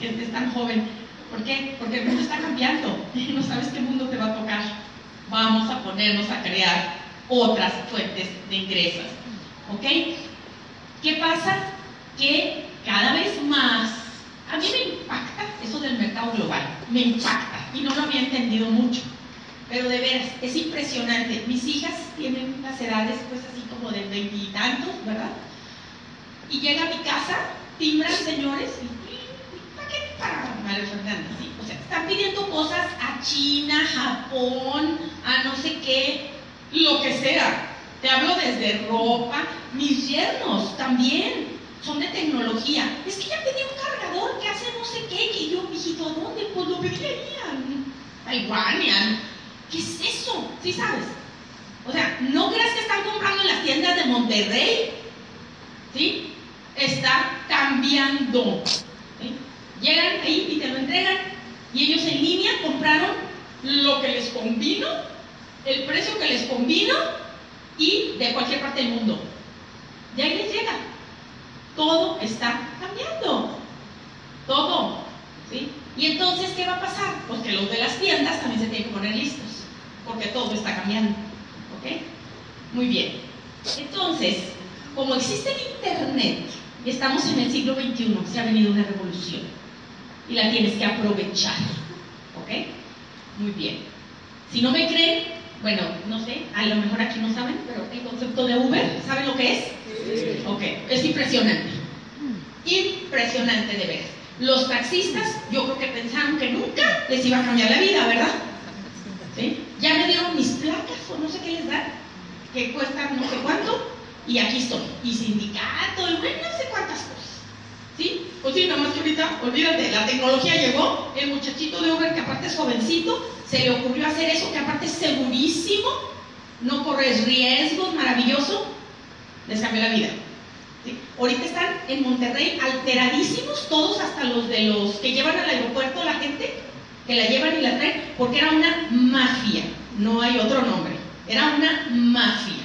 que es tan joven. ¿Por qué? Porque el mundo está cambiando y no sabes qué mundo te va a tocar. Vamos a ponernos a crear otras fuentes de ingresos, ¿ok? ¿Qué pasa? Que cada vez más, a mí me impacta eso del mercado global, me impacta y no lo había entendido mucho. Pero de veras, es impresionante. Mis hijas tienen unas edades, pues así como de veintitantos, ¿verdad? Y llega a mi casa, timbran señores. María Fernanda, sí. O sea, están pidiendo cosas a China, Japón, a no sé qué, lo que sea. Te hablo desde ropa, mis yernos también son de tecnología. Es que ya pedí un cargador que hace no sé qué, y yo, mijito, ¿a dónde? Pues lo pediría en Taiwán, ¿Qué es eso? ¿Sí sabes? O sea, no creas que están comprando en las tiendas de Monterrey. ¿Sí? Está cambiando. Llegan ahí y te lo entregan. Y ellos en línea compraron lo que les convino, el precio que les convino y de cualquier parte del mundo. Y ahí les llega. Todo está cambiando. Todo. ¿Sí? Y entonces, ¿qué va a pasar? Pues que los de las tiendas también se tienen que poner listos porque todo está cambiando. ¿Ok? Muy bien. Entonces, como existe el Internet y estamos en el siglo XXI, se ha venido una revolución y la tienes que aprovechar. ¿Ok? Muy bien. Si no me creen, bueno, no sé, a lo mejor aquí no saben, pero el concepto de Uber, ¿saben lo que es? Sí. Ok, es impresionante. Impresionante de ver. Los taxistas, yo creo que pensaron que nunca les iba a cambiar la vida, ¿verdad? Ya me dieron mis placas o no sé qué les dan, que cuestan no sé cuánto, y aquí estoy. Y sindicato, y bueno, no sé cuántas cosas. ¿Sí? Pues sí, nada más que ahorita, olvídate, la tecnología llegó, el muchachito de Uber, que aparte es jovencito, se le ocurrió hacer eso, que aparte es segurísimo, no corres riesgos, maravilloso, les cambió la vida. Ahorita están en Monterrey alteradísimos, todos, hasta los de los que llevan al aeropuerto la gente, que la llevan y la traen, porque era una mafia, no hay otro nombre, era una mafia,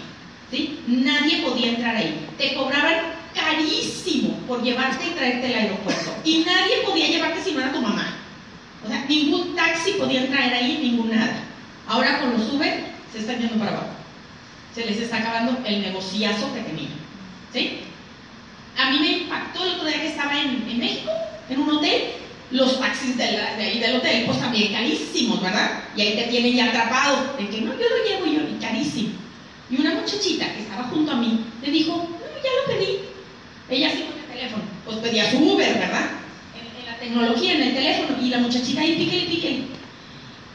¿sí? Nadie podía entrar ahí, te cobraban carísimo por llevarte y traerte al aeropuerto, y nadie podía llevarte si no era tu mamá, o sea, ningún taxi podía entrar ahí, ningún nada. Ahora con los Uber se están yendo para abajo, se les está acabando el negociazo que tenían, ¿sí? A mí me impactó el otro día que estaba en, México, en un hotel, los taxis del hotel, pues también carísimos, ¿verdad? Y ahí te tienen ya atrapado, de que no, yo lo llevo yo, y carísimo. Y una muchachita que estaba junto a mí le dijo, no, ya lo pedí. Ella sí con el teléfono, pues pedía su Uber, ¿verdad? En, la tecnología, en el teléfono, y la muchachita ahí píquele, píquele.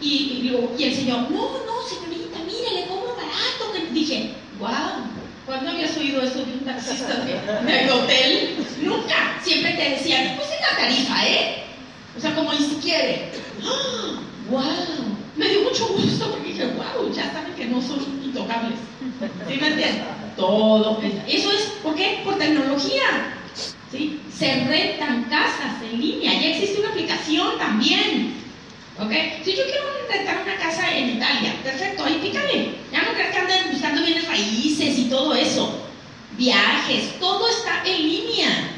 Y, y, y el señor, no, no, señorita, mire, le cobro barato. Que... Dije, wow, ¿cuándo habías oído eso de un taxista de, de hotel? Nunca. Siempre te decían, pues es la tarifa, ¿eh? O sea, como si quiere. ¡Wow! Me dio mucho gusto porque dije, wow, ya saben que no son intocables. ¿Sí me entiendes? Todo. Eso es, ¿por qué? Por tecnología. ¿Sí? Se rentan casas en línea. Ya existe una aplicación también. ¿Ok? Si yo quiero rentar una casa en Italia, perfecto, ahí pícale. Ya no creas que anden buscando bienes raíces y todo eso. Viajes, todo está en línea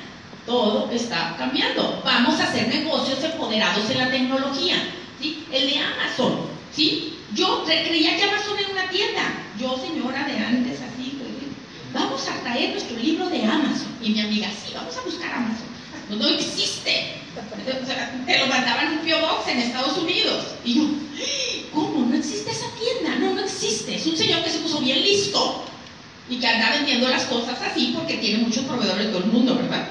todo está cambiando. Vamos a hacer negocios empoderados en la tecnología. ¿sí? El de Amazon. ¿sí? Yo creía que Amazon era una tienda. Yo, señora de antes, así, pues, vamos a traer nuestro libro de Amazon. Y mi amiga, sí, vamos a buscar Amazon. No, no existe. te lo mandaban un P.O. Box en Estados Unidos. Y yo, ¿cómo? No existe esa tienda. No, no existe. Es un señor que se puso bien listo y que anda vendiendo las cosas así porque tiene muchos proveedores de todo el mundo, ¿verdad?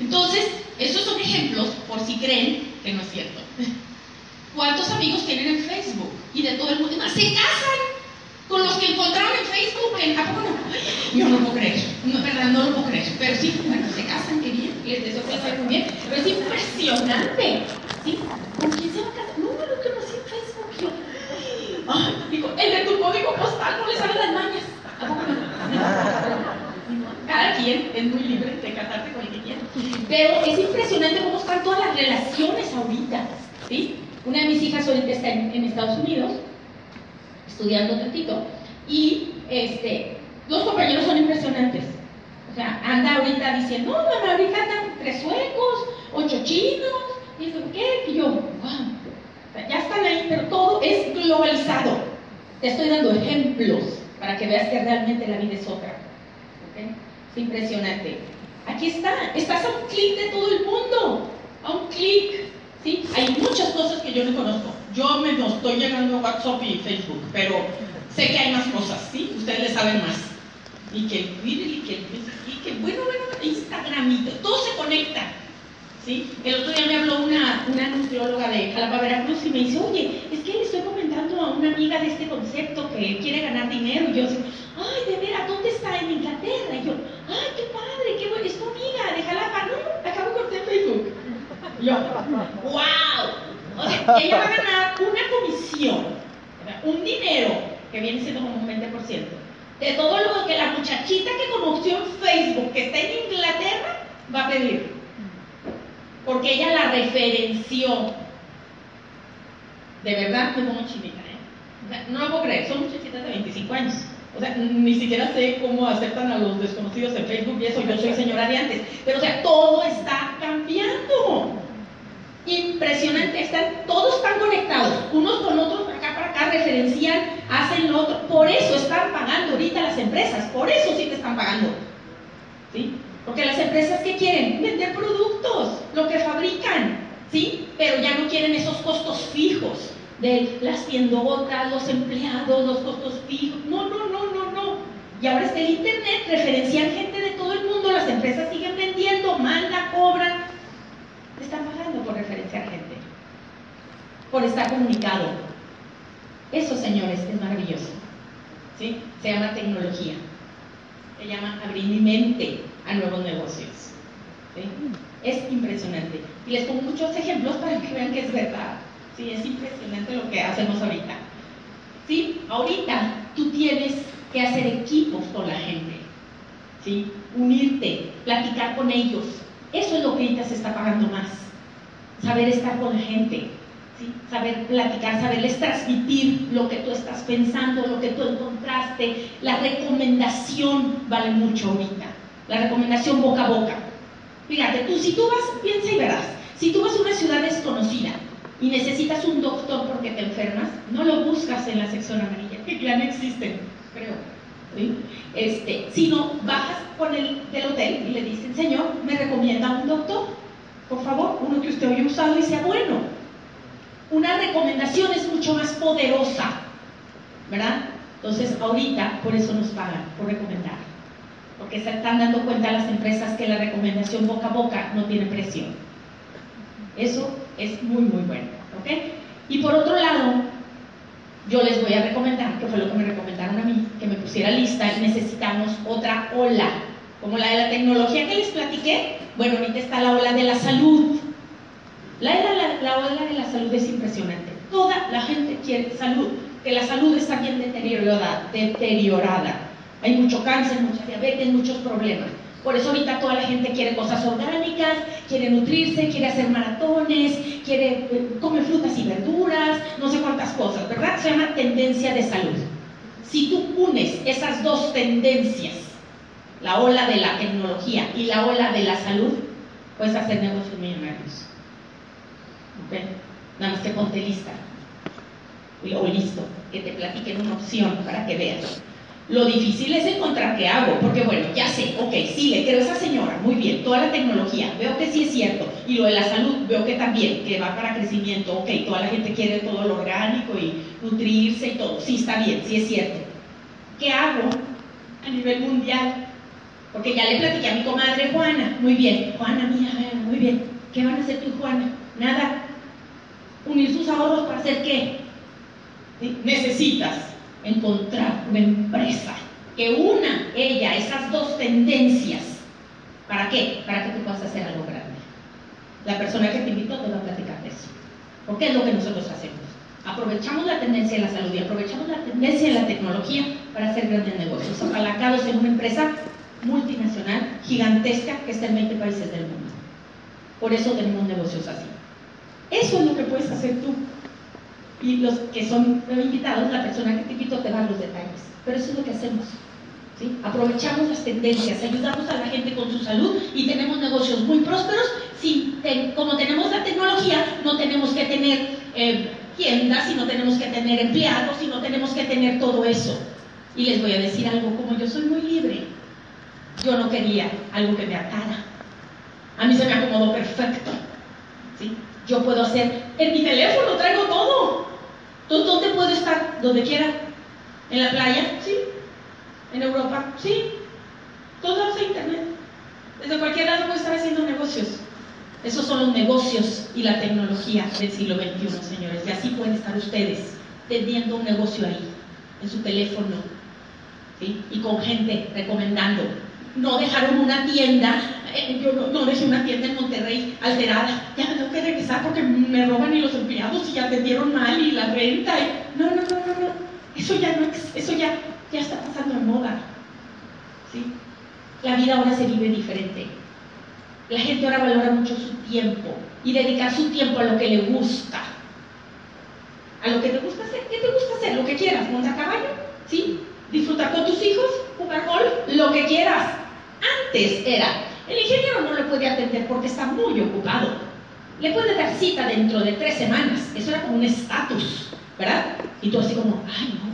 Entonces, esos son ejemplos por si creen que no es cierto. ¿Cuántos amigos tienen en Facebook? Y de todo el mundo. Se casan con los que encontraron en Facebook. ¿A poco no? Yo no lo puedo creer. No, verdad, no lo puedo creer. Pero sí, bueno, se casan, qué bien. Les deseo que les muy bien. Pero es impresionante. ¿Sí? ¿Con quién se va a casar? No, no, lo no en Facebook. Yo, ay, digo, el de tu código postal no le sabe las mañas. ¿A poco no? Cada quien es muy libre de casarse con el que quiera. Pero es impresionante cómo están todas las relaciones ahorita. ¿sí? Una de mis hijas ahorita está en, Estados Unidos, estudiando tantito, y este, Dos compañeros son impresionantes. O sea, anda ahorita diciendo, no, mamá, ahorita andan tres suecos, ocho chinos, y eso, ¿qué? Y yo, wow. ya están ahí, pero todo es globalizado. Te estoy dando ejemplos para que veas que realmente la vida es otra. ¿Okay? Es impresionante. Aquí está, estás a un clic de todo el mundo, a un clic. ¿Sí? Hay muchas cosas que yo no conozco. Yo me estoy llegando a WhatsApp y Facebook, pero sé que hay más cosas, ¿sí? Ustedes le saben más. Y que Twitter, y que, y que bueno, bueno, Instagram, todo se conecta. ¿sí? El otro día me habló una, una nutrióloga de Jalapa, Veracruz, y me dice, oye, es que le estoy comentando a una amiga de este concepto que quiere ganar dinero. Y yo digo, ay, de veras, ¿dónde está? En Inglaterra. Y yo, ay, qué padre, qué bueno, es tu amiga de Jalapa. No, acabo de cortar Facebook. Y yo, wow. O sea, ella va a ganar una comisión, un dinero que viene siendo como un 20%, de todo lo que la muchachita que conoció en Facebook, que está en Inglaterra, va a pedir. Porque ella la referenció. De verdad me pongo chinita, ¿eh? no lo puedo creer, son muchachitas de 25 años. O sea, ni siquiera sé cómo aceptan a los desconocidos en Facebook y eso, yo soy señora de antes. Pero o sea, todo está cambiando. Impresionante, están, todos están conectados, unos con otros, para acá, para acá, referencian, hacen lo otro. Por eso están pagando ahorita las empresas, por eso sí te están pagando. ¿Sí? Porque las empresas que quieren vender productos, lo que fabrican, ¿sí? Pero ya no quieren esos costos fijos de las tiendotas, los empleados, los costos fijos. No, no, no, no, no. Y ahora está el internet, referencian gente de todo el mundo, las empresas siguen vendiendo, manda, cobran. Están por referenciar gente, por estar comunicado. Eso, señores, es maravilloso. ¿Sí? Se llama tecnología. Se llama abrir mi mente a nuevos negocios. ¿Sí? Es impresionante. Y les pongo muchos ejemplos para que vean que es verdad. Sí, es impresionante lo que hacemos ahorita. ¿Sí? Ahorita tú tienes que hacer equipos con la gente. ¿Sí? Unirte, platicar con ellos. Eso es lo que ahorita se está pagando más. Saber estar con gente. ¿sí? Saber platicar, saberles transmitir lo que tú estás pensando, lo que tú encontraste. La recomendación vale mucho ahorita. La recomendación boca a boca. Fíjate, tú si tú vas, piensa y verás, si tú vas a una ciudad desconocida y necesitas un doctor porque te enfermas, no lo buscas en la sección amarilla, que ya no existen, creo. ¿sí? Este, sino bajas con el del hotel y le dicen, señor, ¿me recomienda un doctor? Por favor, uno que usted haya usado y sea bueno. Una recomendación es mucho más poderosa, ¿verdad? Entonces, ahorita, por eso nos pagan, por recomendar porque se están dando cuenta las empresas que la recomendación boca a boca no tiene precio. Eso es muy, muy bueno. ¿ok? Y por otro lado, yo les voy a recomendar, que fue lo que me recomendaron a mí, que me pusiera lista y necesitamos otra ola, como la de la tecnología que les platiqué. Bueno, ahorita está la ola de la salud. La, la, la ola de la salud es impresionante. Toda la gente quiere salud, que la salud está bien deteriorada. deteriorada hay mucho cáncer, mucha diabetes, muchos problemas. Por eso ahorita toda la gente quiere cosas orgánicas, quiere nutrirse, quiere hacer maratones, quiere eh, comer frutas y verduras, no sé cuántas cosas, ¿verdad? Se llama tendencia de salud. Si tú unes esas dos tendencias, la ola de la tecnología y la ola de la salud, puedes hacer negocios millonarios. ¿Ok? Nada más que ponte lista. O listo, que te platiquen una opción para que veas. Lo difícil es encontrar qué hago, porque bueno, ya sé, ok, sí, le creo a esa señora, muy bien, toda la tecnología, veo que sí es cierto, y lo de la salud, veo que también, que va para crecimiento, ok, toda la gente quiere todo lo orgánico y nutrirse y todo, sí, está bien, sí es cierto. ¿Qué hago a nivel mundial? Porque ya le platiqué a mi comadre Juana, muy bien, Juana, mía, muy bien, ¿qué van a hacer tú, Juana? Nada, unir sus ahorros para hacer qué? Necesitas encontrar una empresa que una ella, esas dos tendencias. ¿Para qué? Para que tú puedas hacer algo grande. La persona que te invitó te va a platicar de eso. Porque es lo que nosotros hacemos. Aprovechamos la tendencia de la salud y aprovechamos la tendencia de la tecnología para hacer grandes negocios, apalacados en una empresa multinacional gigantesca que está en 20 países del mundo. Por eso tenemos negocios así. Eso es lo que puedes hacer tú y los que son invitados, la persona que te invitó te da los detalles. Pero eso es lo que hacemos. Aprovechamos las tendencias, ayudamos a la gente con su salud y tenemos negocios muy prósperos. Sin, como tenemos la tecnología, no tenemos que tener eh, tiendas y no tenemos que tener empleados y no tenemos que tener todo eso. Y les voy a decir algo, como yo soy muy libre, yo no quería algo que me atara. A mí se me acomodó perfecto. ¿sí? Yo puedo hacer, en mi teléfono traigo todo. ¿Dónde puedo estar? Donde quiera. ¿En la playa? Sí. ¿En Europa? Sí. Todos a internet. Desde cualquier lado puedo estar haciendo negocios. Esos son los negocios y la tecnología del siglo XXI, señores. Y así pueden estar ustedes teniendo un negocio ahí, en su teléfono, ¿sí? y con gente recomendando. No dejaron una tienda, eh, yo no, dejé una tienda en Monterrey alterada, ya me tengo que regresar porque me roban y los empleados y atendieron mal y la renta. No, no, no, no. Eso ya no, eso ya ya está pasando en moda. ¿sí? La vida ahora se vive diferente. La gente ahora valora mucho su tiempo y dedicar su tiempo a lo que le gusta. A lo que te gusta hacer. ¿Qué te gusta hacer? Lo que quieras. Montar caballo, ¿sí? Disfrutar con tus hijos, jugar golf, lo que quieras. Antes era, el ingeniero no lo puede atender porque está muy ocupado. Le puede dar cita dentro de tres semanas. Eso era como un estatus, ¿verdad? Y tú así como, ay, no,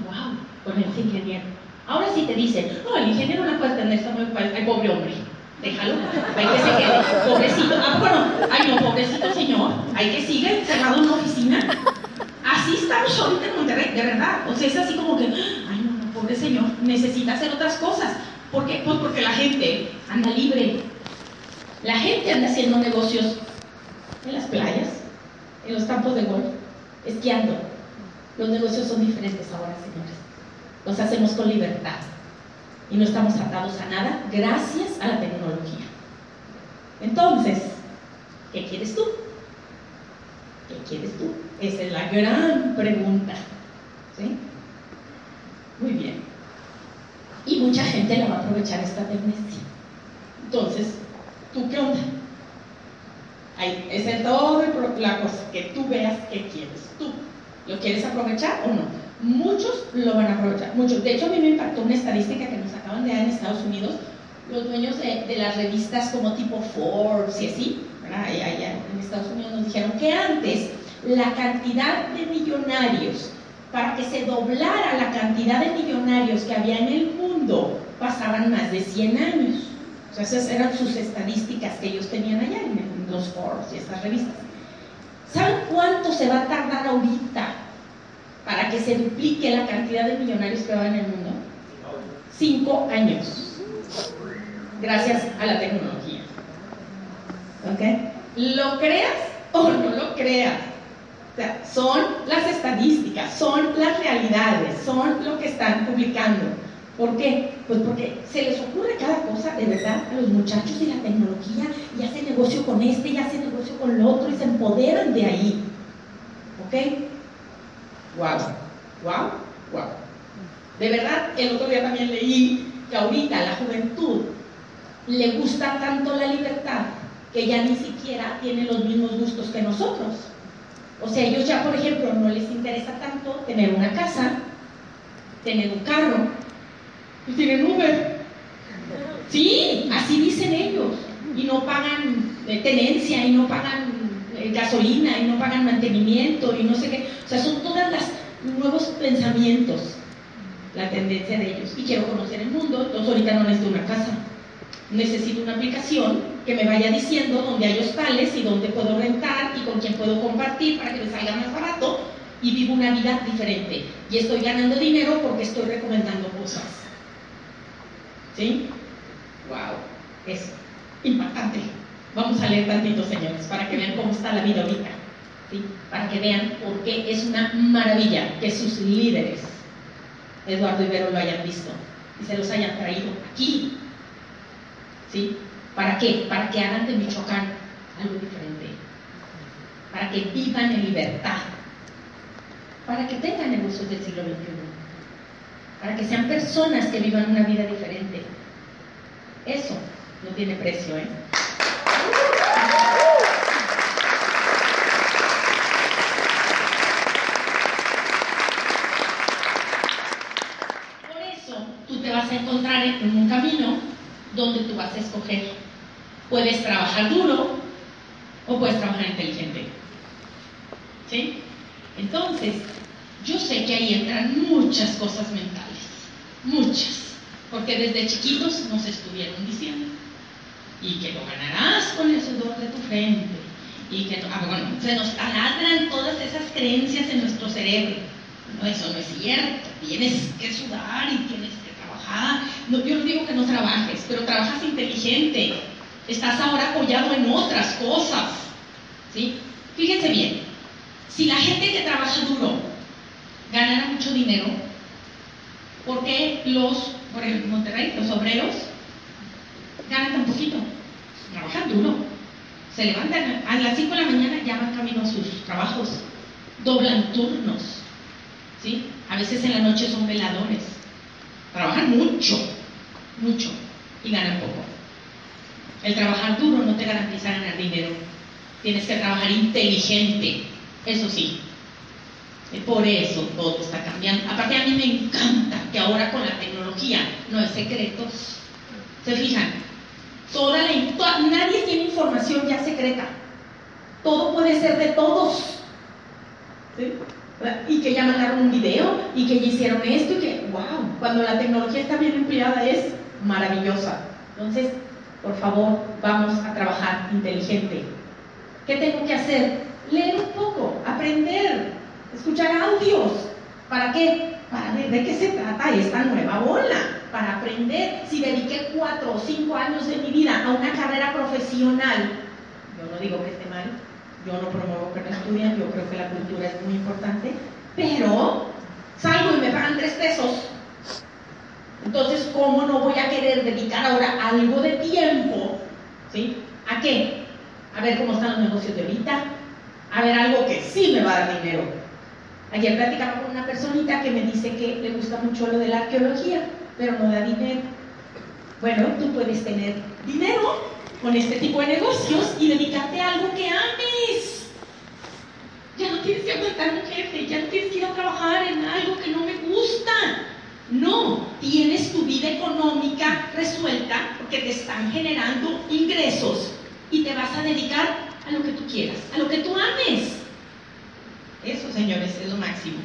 con ese ingeniero. Ahora sí te dicen, no, el ingeniero no puede tener, está muy ay, pobre hombre, déjalo, hay que se quede, pobrecito, ah, bueno, ay no, pobrecito señor, hay que sigue cerrado en una oficina. Así estamos ahorita en Monterrey, de verdad, o sea, es así como que, ay no, no, pobre señor, necesita hacer otras cosas. ¿Por qué? Pues porque la gente anda libre. La gente anda haciendo negocios en las playas, en los campos de golf, esquiando. Los negocios son diferentes ahora, señores los hacemos con libertad y no estamos atados a nada gracias a la tecnología. Entonces, ¿qué quieres tú? ¿Qué quieres tú? Esa es la gran pregunta. ¿Sí? Muy bien. Y mucha gente la va a aprovechar esta tendencia. Entonces, ¿tú qué onda? Ahí, es toda la cosa, que tú veas qué quieres tú. ¿Lo quieres aprovechar o no? muchos lo van a aprovechar, muchos. De hecho, a mí me impactó una estadística que nos acaban de dar en Estados Unidos, los dueños de, las revistas como tipo Forbes y así, en Estados Unidos nos dijeron que antes la cantidad de millonarios, para que se doblara la cantidad de millonarios que había en el mundo, pasaban más de 100 años. O sea, esas eran sus estadísticas que ellos tenían allá en los Forbes y estas revistas. ¿Saben cuánto se va a tardar ahorita para que se duplique la cantidad de millonarios que va en el mundo? Cinco años. Gracias a la tecnología. ¿Ok? ¿Lo creas o no lo creas? O sea, son las estadísticas, son las realidades, son lo que están publicando. ¿Por qué? Pues porque se les ocurre cada cosa, de verdad, a los muchachos y la tecnología, y hacen negocio con este, y hacen negocio con el otro, y se empoderan de ahí. ¿Ok? Wow, wow, wow. De verdad, el otro día también leí que ahorita la juventud le gusta tanto la libertad que ya ni siquiera tiene los mismos gustos que nosotros. O sea, ellos ya, por ejemplo, no les interesa tanto tener una casa, tener un carro, y tienen Uber. Sí, así dicen ellos. Y no pagan eh, tenencia, y no pagan eh, gasolina, y no pagan mantenimiento, y no sé qué. O sea, son todas las nuevos pensamientos, la tendencia de ellos. Y quiero conocer el mundo, entonces ahorita no necesito una casa. Necesito una aplicación que me vaya diciendo dónde hay hostales y dónde puedo rentar y con quién puedo compartir para que me salga más barato y vivo una vida diferente. Y estoy ganando dinero porque estoy recomendando cosas. ¿Sí? ¡Wow! Es impactante. Vamos a leer tantito, señores, para que vean cómo está la vida ahorita para que vean por qué es una maravilla que sus líderes, Eduardo Ibero, lo hayan visto y se los hayan traído aquí. ¿Sí? ¿Para qué? Para que hagan de Michoacán algo diferente. Para que vivan en libertad. Para que tengan negocios del siglo XXI. Para que sean personas que vivan una vida diferente. Eso no tiene precio, ¿eh? encontrar estar en un camino donde tú vas a escoger. Puedes trabajar duro o puedes trabajar inteligente. ¿Sí? Entonces, yo sé que ahí entran muchas cosas mentales, muchas, porque desde chiquitos nos estuvieron diciendo, y que lo ganarás con el sudor de tu frente, y que, ah, bueno, se nos taladran todas esas creencias en nuestro cerebro. No, eso no es cierto, tienes que sudar y tienes que trabajar. No, yo no digo que no trabajes, pero trabajas inteligente, estás ahora apoyado en otras cosas. ¿sí? Fíjense bien, si la gente que trabaja duro ganara mucho dinero, porque los, por ejemplo, Monterrey, los obreros ganan tan poquito, trabajan duro, se levantan a las 5 de la mañana, ya van camino a sus trabajos, doblan turnos, ¿sí? A veces en la noche son veladores, trabajan mucho, mucho y ganan poco. El trabajar duro no te garantiza ganar dinero, tienes que trabajar inteligente, eso sí, por eso todo está cambiando. Aparte a mí me encanta que ahora con la tecnología no hay secretos. ¿Se fijan? Toda la, nadie tiene información ya secreta. Todo puede ser de todos. Y que ya mandaron un video y que ya hicieron esto y que, wow, cuando la tecnología está bien empleada es maravillosa. Entonces, por favor, vamos a trabajar inteligente. ¿Qué tengo que hacer? Leer un poco, aprender, escuchar audios. ¿Para qué? Para ver de qué se trata esta nueva bola, para aprender. Si dediqué cuatro o cinco años de mi vida a una carrera profesional, yo no digo que esté mal, yo no promuevo que no estudien, yo creo que la cultura es muy importante, pero salgo y me pagan tres pesos. Entonces, ¿cómo no voy a querer dedicar ahora algo de tiempo? ¿Sí? ¿A qué? A ver cómo están los negocios de ahorita, a ver algo que sí me va a dar dinero. Ayer platicaba con una personita que me dice que le gusta mucho lo de la arqueología, pero no da dinero. Bueno, tú puedes tener dinero con este tipo de negocios y dedicarte a algo que ames. Ya no tienes que aguantar un jefe, ya no tienes que ir a trabajar en algo que no me gusta. No, tienes tu vida económica resuelta porque te están generando ingresos y te vas a dedicar a lo que tú quieras, a lo que tú ames. Eso, señores, es lo máximo.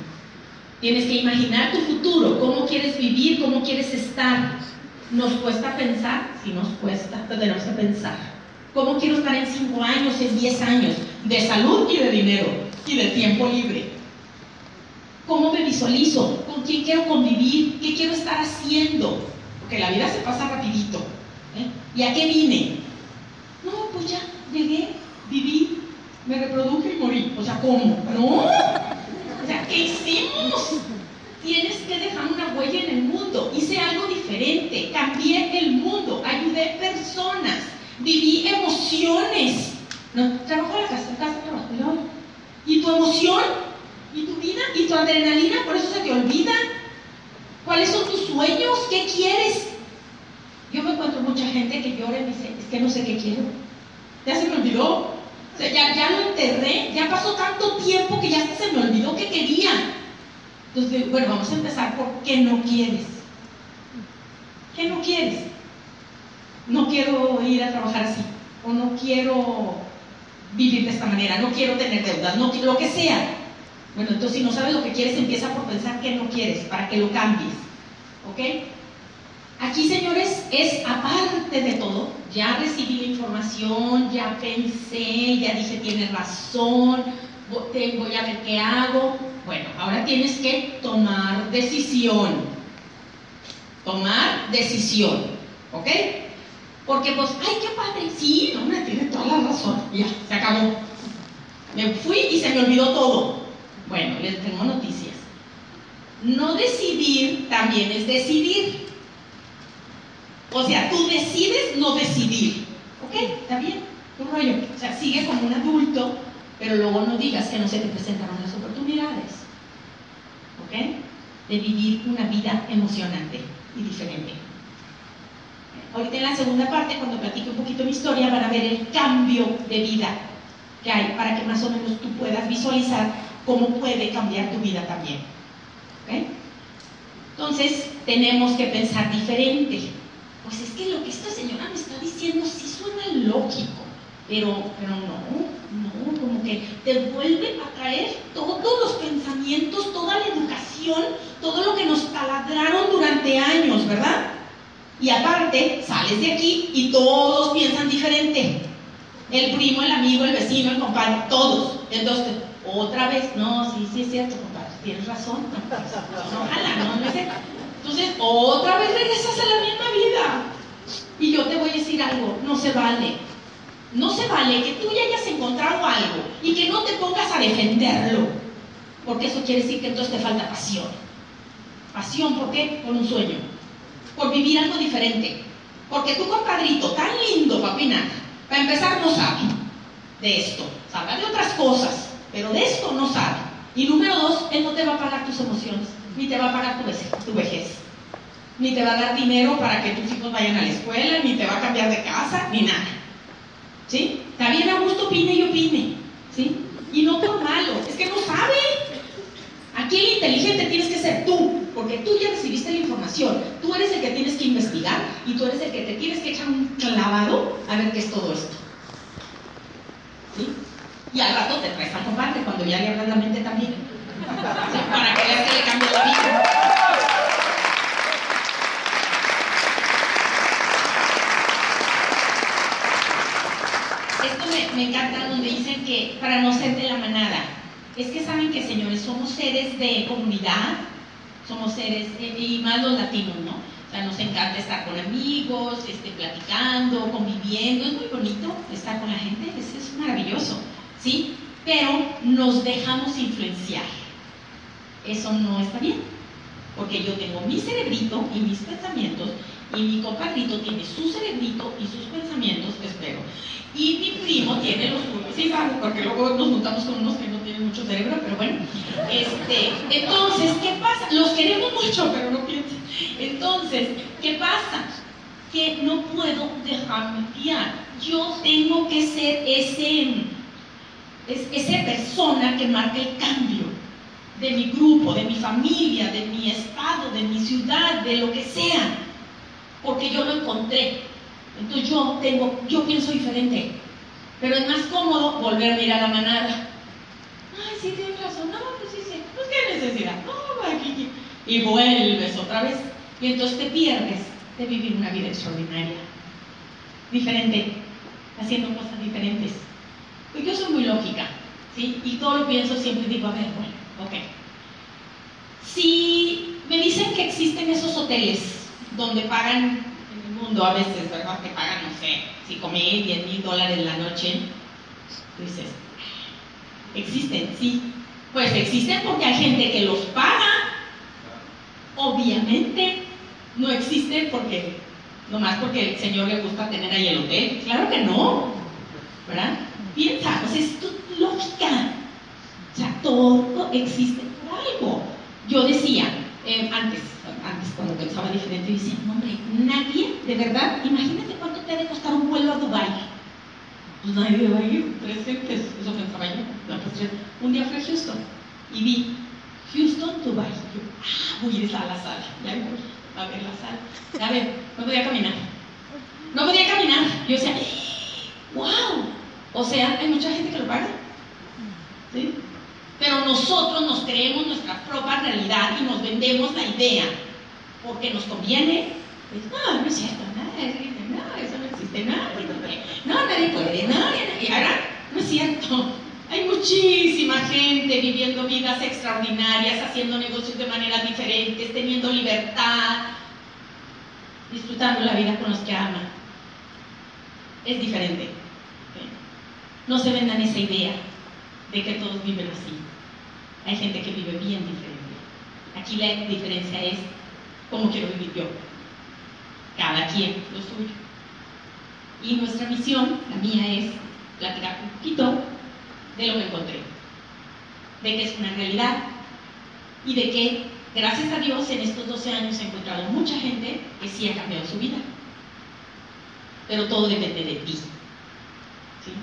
Tienes que imaginar tu futuro, cómo quieres vivir, cómo quieres estar. Nos cuesta pensar, si nos cuesta, tenemos que pensar. ¿Cómo quiero estar en 5 años, en 10 años? De salud y de dinero y de tiempo libre. ¿Cómo me visualizo? ¿Con quién quiero convivir? ¿Qué quiero estar haciendo? Porque la vida se pasa rapidito. ¿eh? ¿Y a qué vine? No, pues ya llegué, viví, me reproduje y morí. O sea, ¿cómo? No. O sea, ¿qué hicimos? Tienes que dejar una huella en el mundo. Hice algo diferente. Cambié el mundo. Ayudé personas. Viví emociones. No, trabajo la casa, casa trabajo. ¿Y tu emoción? ¿Y tu vida? ¿Y tu adrenalina? Por eso se te olvida. ¿Cuáles son tus sueños? ¿Qué quieres? Yo me encuentro mucha gente que llora y me dice, es que no sé qué quiero. Ya se me olvidó ya, ya lo enterré, ya pasó tanto tiempo que ya se me olvidó que quería. Entonces, bueno, vamos a empezar por qué no quieres. ¿Qué no quieres? No quiero ir a trabajar así, o no quiero vivir de esta manera, no quiero tener deudas, no, lo que sea. Bueno, entonces si no sabes lo que quieres, empieza por pensar qué no quieres, para que lo cambies. ¿Ok? Aquí, señores, es aparte de todo, ya recibí la información, ya pensé, ya dije, tienes razón, voy a ver qué hago. Bueno, ahora tienes que tomar decisión. Tomar decisión, ¿ok? Porque pues, ay, qué padre, sí, no, me tiene toda la razón, ya, se acabó. Me fui y se me olvidó todo. Bueno, les tengo noticias. No decidir también es decidir. O sea, tú decides no decidir. ¿Ok? Está bien, un rollo. O sea, sigue como un adulto, pero luego no digas que no se te presentaron las oportunidades. ¿Ok? De vivir una vida emocionante y diferente. Ahorita en la segunda parte, cuando platique un poquito mi historia, van a ver el cambio de vida que hay para que más o menos tú puedas visualizar cómo puede cambiar tu vida también. ¿Ok? Entonces, tenemos que pensar diferente. Pues es que lo que esta señora me está diciendo sí suena lógico, pero, pero no, no, como que te vuelve a traer todos los pensamientos, toda la educación, todo lo que nos taladraron durante años, ¿verdad? Y aparte, sales de aquí y todos piensan diferente. El primo, el amigo, el vecino, el compadre, todos. Entonces, otra vez, no, sí, sí es cierto, compadre, tienes razón. No, ojalá, no, no es Entonces, otra vez regresas a la misma vida. Y yo te voy a decir algo, no se vale. No se vale que tú ya hayas encontrado algo y que no te pongas a defenderlo. Porque eso quiere decir que entonces te falta pasión. Pasión, ¿por qué? Por un sueño por vivir algo diferente. Porque tu compadrito, tan lindo, papina, para empezar no sabe de esto, sabe de otras cosas, pero de esto no sabe. Y número dos, él no te va a pagar tus emociones, ni te va a pagar tu vejez, ni te va a dar dinero para que tus hijos vayan a la escuela, ni te va a cambiar de casa, ni nada. ¿Sí? Bien a gusto, opine y opine. ¿Sí? Y no por malo, es que no sabe. Aquí el inteligente tienes que ser tú, porque tú ya recibiste la información, tú eres el que tienes que investigar y tú eres el que te tienes que echar un clavado a ver qué es todo esto. ¿Sí? Y al rato te traes al compadre cuando ya le abras la mente también. Para que veas que le cambie la vida. Esto me, encanta donde dicen que para no ser de la manada, es que saben que, señores, somos seres de comunidad, somos seres, y más los latinos, ¿no? O sea, nos encanta estar con amigos, este, platicando, conviviendo, es muy bonito estar con la gente, es, es maravilloso, ¿sí? Pero nos dejamos influenciar. Eso no está bien, porque yo tengo mi cerebrito y mis pensamientos, y mi compadrito tiene su cerebrito y sus pensamientos, espero. Y mi primo tiene los suyos, sí, porque luego nos juntamos con unos que no tienen mucho cerebro, pero bueno. Este, entonces, ¿qué pasa? Los queremos mucho, pero no piensan. Entonces, ¿qué pasa? Que no puedo dejarme guiar. Yo tengo que ser ese, esa persona que marca el cambio de mi grupo, de mi familia, de mi estado, de mi ciudad, de lo que sea, porque yo lo encontré. Entonces yo tengo, yo pienso diferente, pero es más cómodo volver a mirar a la manada. Ay, sí, tienes razón, no, pues sí, sí, pues qué necesidad, no, aquí, y vuelves otra vez, y entonces te pierdes de vivir una vida extraordinaria, diferente, haciendo cosas diferentes. Pues yo soy muy lógica, ¿sí? Y todo lo pienso siempre digo, a ver, bueno, ok. Si me dicen que existen esos hoteles donde pagan mundo a veces, ¿verdad? Que pagan, no sé, 5 mil, 10 mil dólares la noche. Tú dices, existen, sí. Pues existen porque hay gente que los paga. Obviamente no existen porque, nomás porque el Señor le gusta tener ahí el hotel. Claro que no, ¿verdad? Piensa, pues es tu lógica. Sea, todo existe por algo. Yo decía, eh, antes, antes cuando pensaba diferente, decía, no hombre, nadie, de verdad, imagínate cuánto te ha de costar un vuelo a Dubái. Pues nadie va a ir, tres pesos, eso pensaba yo. Un día fui a Houston y vi Houston, Dubái. Yo, ah, voy a ir a la sala, ya voy a ver la sala. A ver, no podía caminar. No podía caminar. Yo decía, wow. O sea, hay mucha gente que lo paga. ¿Sí? Pero nosotros nos creemos nuestra propia realidad y nos vendemos la idea porque nos conviene. Pues, no, no es cierto, nada, no, eso no existe, nada, no, nadie puede, nadie, y ahora no es cierto. Hay muchísima gente viviendo vidas extraordinarias, haciendo negocios de maneras diferentes, teniendo libertad, disfrutando la vida con los que aman. Es diferente. No se vendan esa idea de que todos viven así. Hay gente que vive bien diferente. Aquí la diferencia es cómo quiero vivir yo. Cada quien lo suyo. Y nuestra misión, la mía, es platicar un poquito de lo que encontré, de que es una realidad y de que, gracias a Dios, en estos 12 años he encontrado mucha gente que sí ha cambiado su vida. Pero todo depende de ti.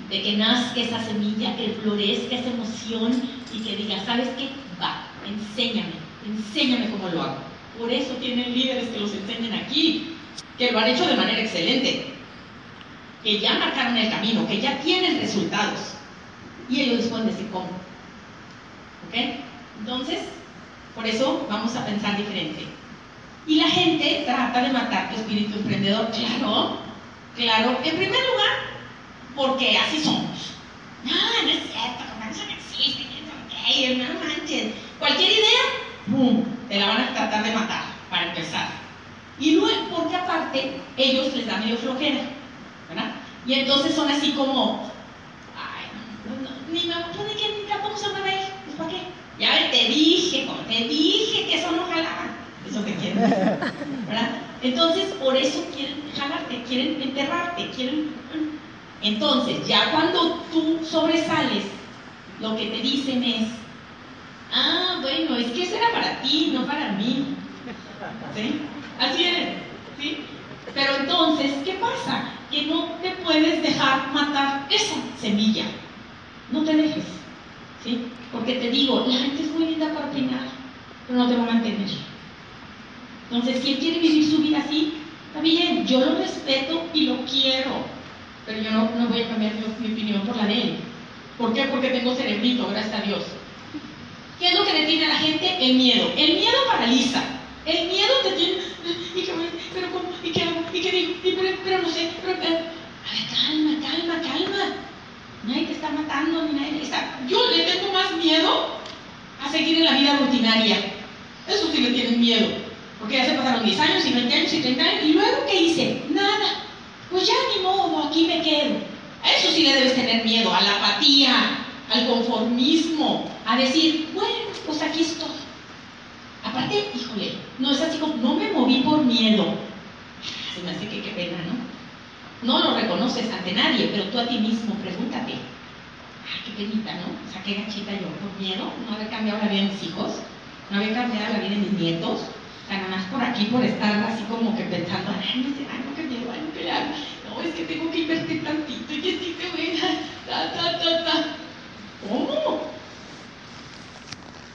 De que nazca esa semilla, que florezca esa emoción y que diga, ¿sabes qué? Va, enséñame, enséñame cómo lo hago. Por eso tienen líderes que los enseñan aquí, que lo han hecho de manera excelente, que ya marcaron el camino, que ya tienen resultados. Y ellos les pueden decir cómo. ¿Ok? Entonces, por eso vamos a pensar diferente. Y la gente trata de matar tu espíritu emprendedor, claro, claro. En primer lugar, porque así somos. No, no es cierto, eso no existe, no manches. Cualquier idea, ¡pum! Te la van a tratar de matar, para empezar. Y luego, porque aparte, ellos les dan medio flojera, ¿verdad? Y entonces son así como, ay, no, no, ni me ni que ni tampoco se van a ir, ¿para qué? Ya te dije, te dije que eso no jalaba. Eso te quieren, ¿verdad? Entonces, por eso quieren jalarte, quieren enterrarte, quieren... Entonces, ya cuando tú sobresales, lo que te dicen es, ah, bueno, es que eso era para ti, no para mí. ¿Sí? Así es, ¿sí? Pero entonces, ¿qué pasa? Que no te puedes dejar matar esa semilla. No te dejes, ¿sí? Porque te digo, la gente es muy linda para opinar, pero no te va a mantener. Entonces, ¿quién quiere vivir su vida así? Está bien, yo lo respeto y lo quiero, pero yo no, no voy a cambiar mi, mi, opinión por la de. ¿Por qué? Porque tengo cerebrito, gracias a Dios. ¿Qué es lo que detiene a la gente? El miedo. El miedo paraliza. El miedo te tiene. ¿Y qué, pero cómo? ¿Y qué hago? ¿Y qué digo? ¿Y pero, pero, no sé. Pero, a ver, calma, calma, calma. Nadie te está matando, ni nadie está. Yo le tengo más miedo a seguir en la vida rutinaria. Eso sí le tienen miedo. Porque ya se pasaron 10 años y 20 años y 30 años. ¿Y luego qué hice? Nada. Pues ya ni modo, aquí eso sí le debes tener miedo, a la apatía, al conformismo, a decir, bueno, pues aquí estoy. Aparte, híjole, no es así como, no me moví por miedo. Se me hace que qué pena, ¿no? No lo reconoces ante nadie, pero tú a ti mismo pregúntate. Ay, qué penita, ¿no? O sea, qué gachita yo, por miedo, no haber cambiado la vida de mis hijos, no haber cambiado la vida de mis nietos, nada más por aquí, por estar así como que pensando, ay, no sé, ay, no, que miedo, ay, no, que es que tengo que invertir tantito, y es que te voy a, ta, ta, ta, ta. ¿Cómo?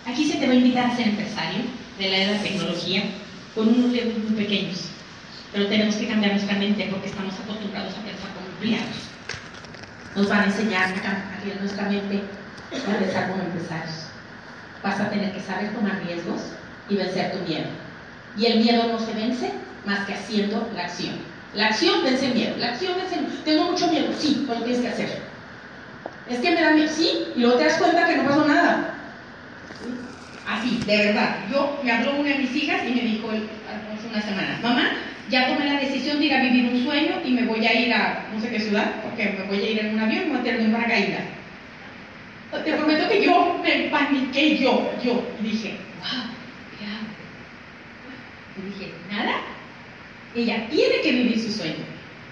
Aquí se te va a invitar a ser empresario de la era de tecnología con unos libros muy pequeños. Pero tenemos que cambiar nuestra mente porque estamos acostumbrados a pensar como empleados. Nos van a enseñar a cambiar nuestra mente a pensar como empresarios. Vas a tener que saber tomar riesgos y vencer tu miedo. Y el miedo no se vence más que haciendo la acción. La acción vence el miedo. La acción vence el. Tengo mucho miedo, sí, pero lo tienes que hacer. Es que me da miedo, sí, y luego te das cuenta que no pasó nada. Así, de verdad. Yo me habló una de mis hijas y me dijo hace unas semanas, mamá, ya tomé la decisión de ir a vivir un sueño y me voy a ir a no sé qué ciudad, porque me voy a ir en un avión y me voy a tener un paracaídas. Te prometo que yo me paniqué, yo, yo, y dije, wow, ¿qué hago? Y dije, nada, ella tiene que vivir su sueño.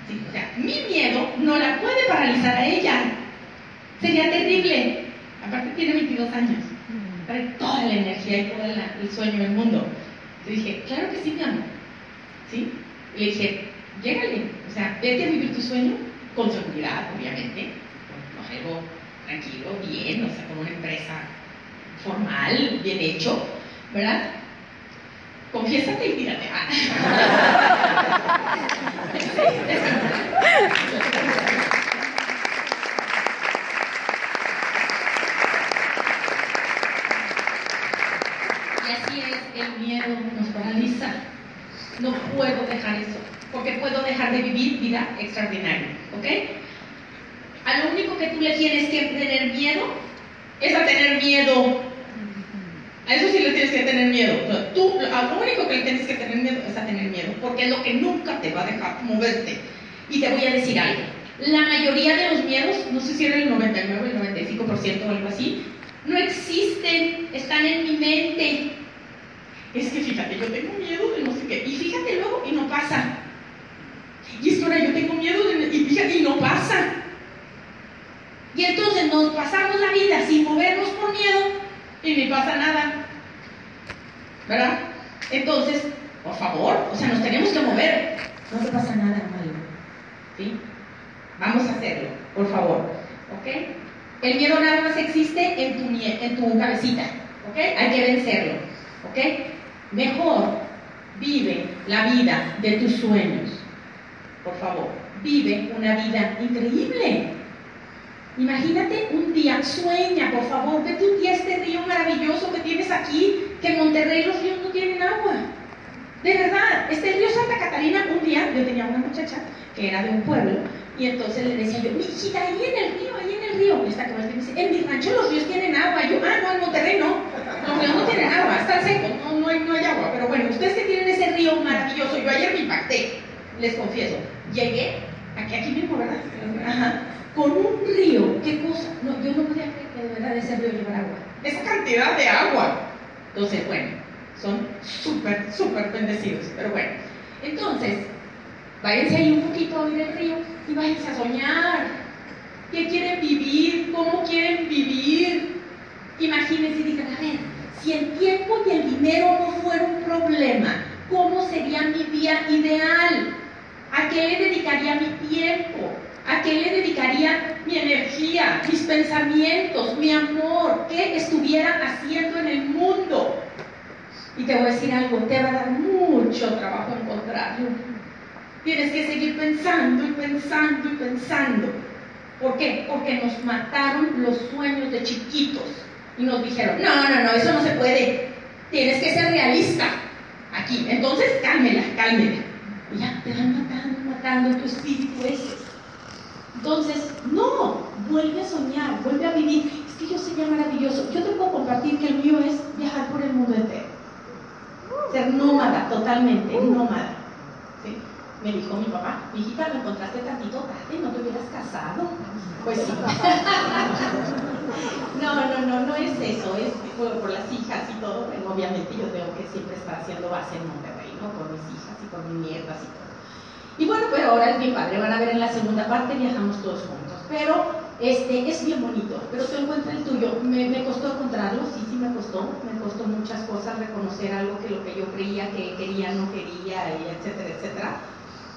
Sí, o sea, mi miedo no la puede paralizar a ella. Sería terrible. Aparte tiene 22 años. Trae toda la energía y todo el sueño del mundo. Le dije, claro que sí, mi amor. ¿Sí? Le dije, llégale. O sea, vete a vivir tu sueño con seguridad, obviamente. Con algo tranquilo, bien, o sea, con una empresa formal, bien hecho, ¿verdad? Confiésate y tírate. y así es, el miedo nos paraliza. No puedo dejar eso, porque puedo dejar de vivir vida extraordinaria, ¿ok? A lo único que tú le tienes que tener miedo es a tener miedo. A eso sí le tienes que tener miedo. Tú, a lo único que le tienes que tener miedo es a tener miedo, porque es lo que nunca te va a dejar moverte. Y te voy a decir algo. La mayoría de los miedos, no sé si era el 99, el 95% o algo así, no existen, están en mi mente. Es que fíjate, yo tengo miedo de no sé qué, y fíjate luego, y no pasa. Y es que ahora yo tengo miedo de, y fíjate, y no pasa. Y entonces nos pasamos la vida sin movernos por miedo y ni pasa nada. ¿Verdad? Entonces, por favor, o sea, nos tenemos que mover. No te pasa nada, hermano. ¿Sí? Vamos a hacerlo, por favor. ¿Ok? El miedo nada más existe en tu, en tu cabecita. ¿Ok? Hay que vencerlo. ¿Ok? Mejor vive la vida de tus sueños. Por favor, vive una vida increíble. Imagínate un día, sueña, por favor, un día a este río maravilloso que tienes aquí, que en Monterrey los ríos no tienen agua. De verdad, este río Santa Catarina, un día yo tenía una muchacha que era de un pueblo, y entonces le decía yo, mi hijita, ahí en el río, ahí en el río. Y esta que me dice, en mi rancho los ríos tienen agua. Yo, ah, no, en Monterrey no. Los ríos no tienen agua, están secos, no, no, hay, no hay agua. Pero bueno, ustedes que tienen ese río maravilloso, yo ayer me impacté, les confieso. Llegué, aquí, aquí mismo, ¿verdad? Ajá, con un río, ¿qué cosa? No, yo no podía creer que de verdad ese río llevara agua. Esa cantidad de agua. Entonces, bueno, son súper, súper bendecidos. Pero bueno, entonces, váyanse ahí un poquito a oír el río y váyanse a soñar. ¿Qué quieren vivir? ¿Cómo quieren vivir? Imagínense y digan, a ver, si el tiempo y el dinero no fuera un problema, ¿cómo sería mi día ideal? ¿A qué le dedicaría mi tiempo? ¿A qué le dedicaría mi energía, mis pensamientos, mi amor? ¿Qué estuviera haciendo en el mundo? Y te voy a decir algo, te va a dar mucho trabajo encontrarlo. Tienes que seguir pensando y pensando y pensando. ¿Por qué? Porque nos mataron los sueños de chiquitos y nos dijeron, no, no, no, eso no se puede. Tienes que ser realista aquí. Entonces, cálmela, cálmela. Y ya te van matando, matando tu espíritu ese. Entonces, no, vuelve a soñar, vuelve a vivir. Es que yo sería maravilloso. Yo te puedo compartir que el mío es viajar por el mundo entero. Ser nómada, totalmente, nómada. ¿sí? Me dijo mi papá, mi hijita, lo encontraste tantito tarde, no te hubieras casado. Pues sí. no, no, no, no es eso, es por, por las hijas y todo. Bueno, obviamente yo tengo que siempre estar haciendo base en Monterrey, ¿no? Con mis hijas y con mis nietas y todo. Y bueno, pero ahora es mi padre, van a ver en la segunda parte, viajamos todos juntos. Pero este, es bien bonito, pero tú encuentras el tuyo. Me, me, costó encontrarlo, sí, sí me costó. Me costó muchas cosas, reconocer algo que lo que yo creía que quería, no quería, y etcétera, etcétera.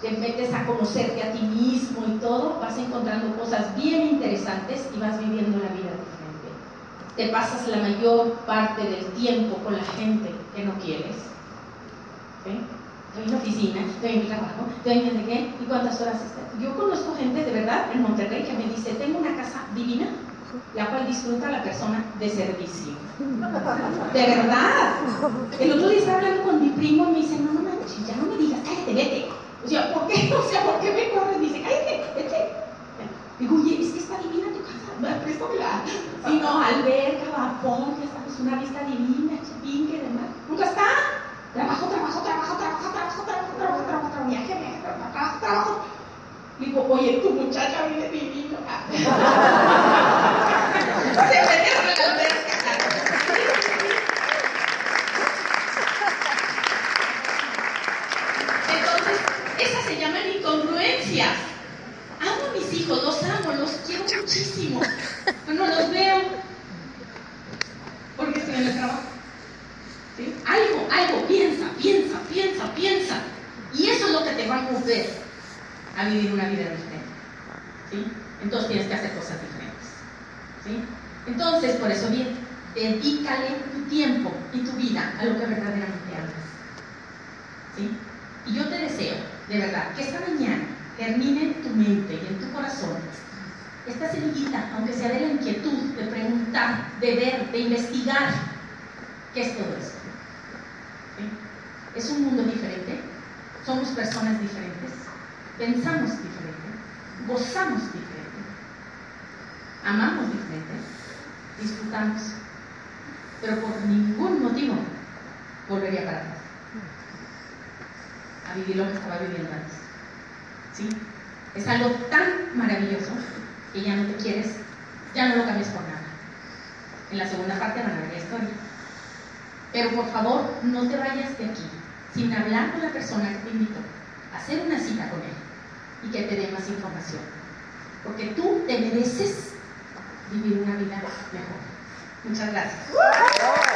Te metes a conocerte a ti mismo y todo, vas encontrando cosas bien interesantes y vas viviendo la vida diferente. Te pasas la mayor parte del tiempo con la gente que no quieres. ¿sí? En la oficina, en mi trabajo, estoy en el qué, y cuántas horas estás. Yo conozco gente de verdad en Monterrey que me dice, tengo una casa divina, la cual disfruta la persona de servicio. De verdad. El otro día estaba hablando con mi primo y me dice, no, no manches, ya no me digas, cállate, vete. O sea, ¿por qué? O sea, ¿por qué me corres? Dice, cállate, vete. Digo, oye, es que está divina tu casa, préstamela. Si no, alberca, vapor, ya sabes, una vista divina, chapinque, demás. Nunca está. Trabajo, trabajo, trabajo, trabajo, trabajo, trabajo, trabajo, trabajo, trabajo, viaje, viaje, trabajo, trabajo. Digo, oye, tu muchacha vive divino. Se Entonces, esas se llaman incongruencias. Amo a mis hijos, los amo, los quiero muchísimo. Pero no los veo porque estoy en el trabajo. ¿Sí? Algo, algo, piensa, piensa, piensa, piensa. Y eso es lo que te va a mover a vivir una vida diferente. ¿Sí? Entonces tienes que hacer cosas diferentes. ¿Sí? Entonces, por eso bien, dedícale tu tiempo y tu vida a lo que verdaderamente amas. ¿Sí? Y yo te deseo, de verdad, que esta mañana termine en tu mente y en tu corazón esta semillita, aunque sea de la inquietud, de preguntar, de ver, de investigar, ¿qué es todo esto? ¿Sí? Es un mundo diferente, somos personas diferentes, pensamos diferente, gozamos diferente, amamos diferente, disfrutamos, pero por ningún motivo volvería para atrás a vivir lo que estaba viviendo antes. ¿Sí? Es algo tan maravilloso que ya no te quieres, ya no lo cambies por nada. En la segunda parte van a ver la historia. Pero por favor, no te vayas de aquí sin hablar con la persona que te invitó, hacer una cita con él y que te dé más información. Porque tú te mereces vivir una vida mejor. Muchas gracias.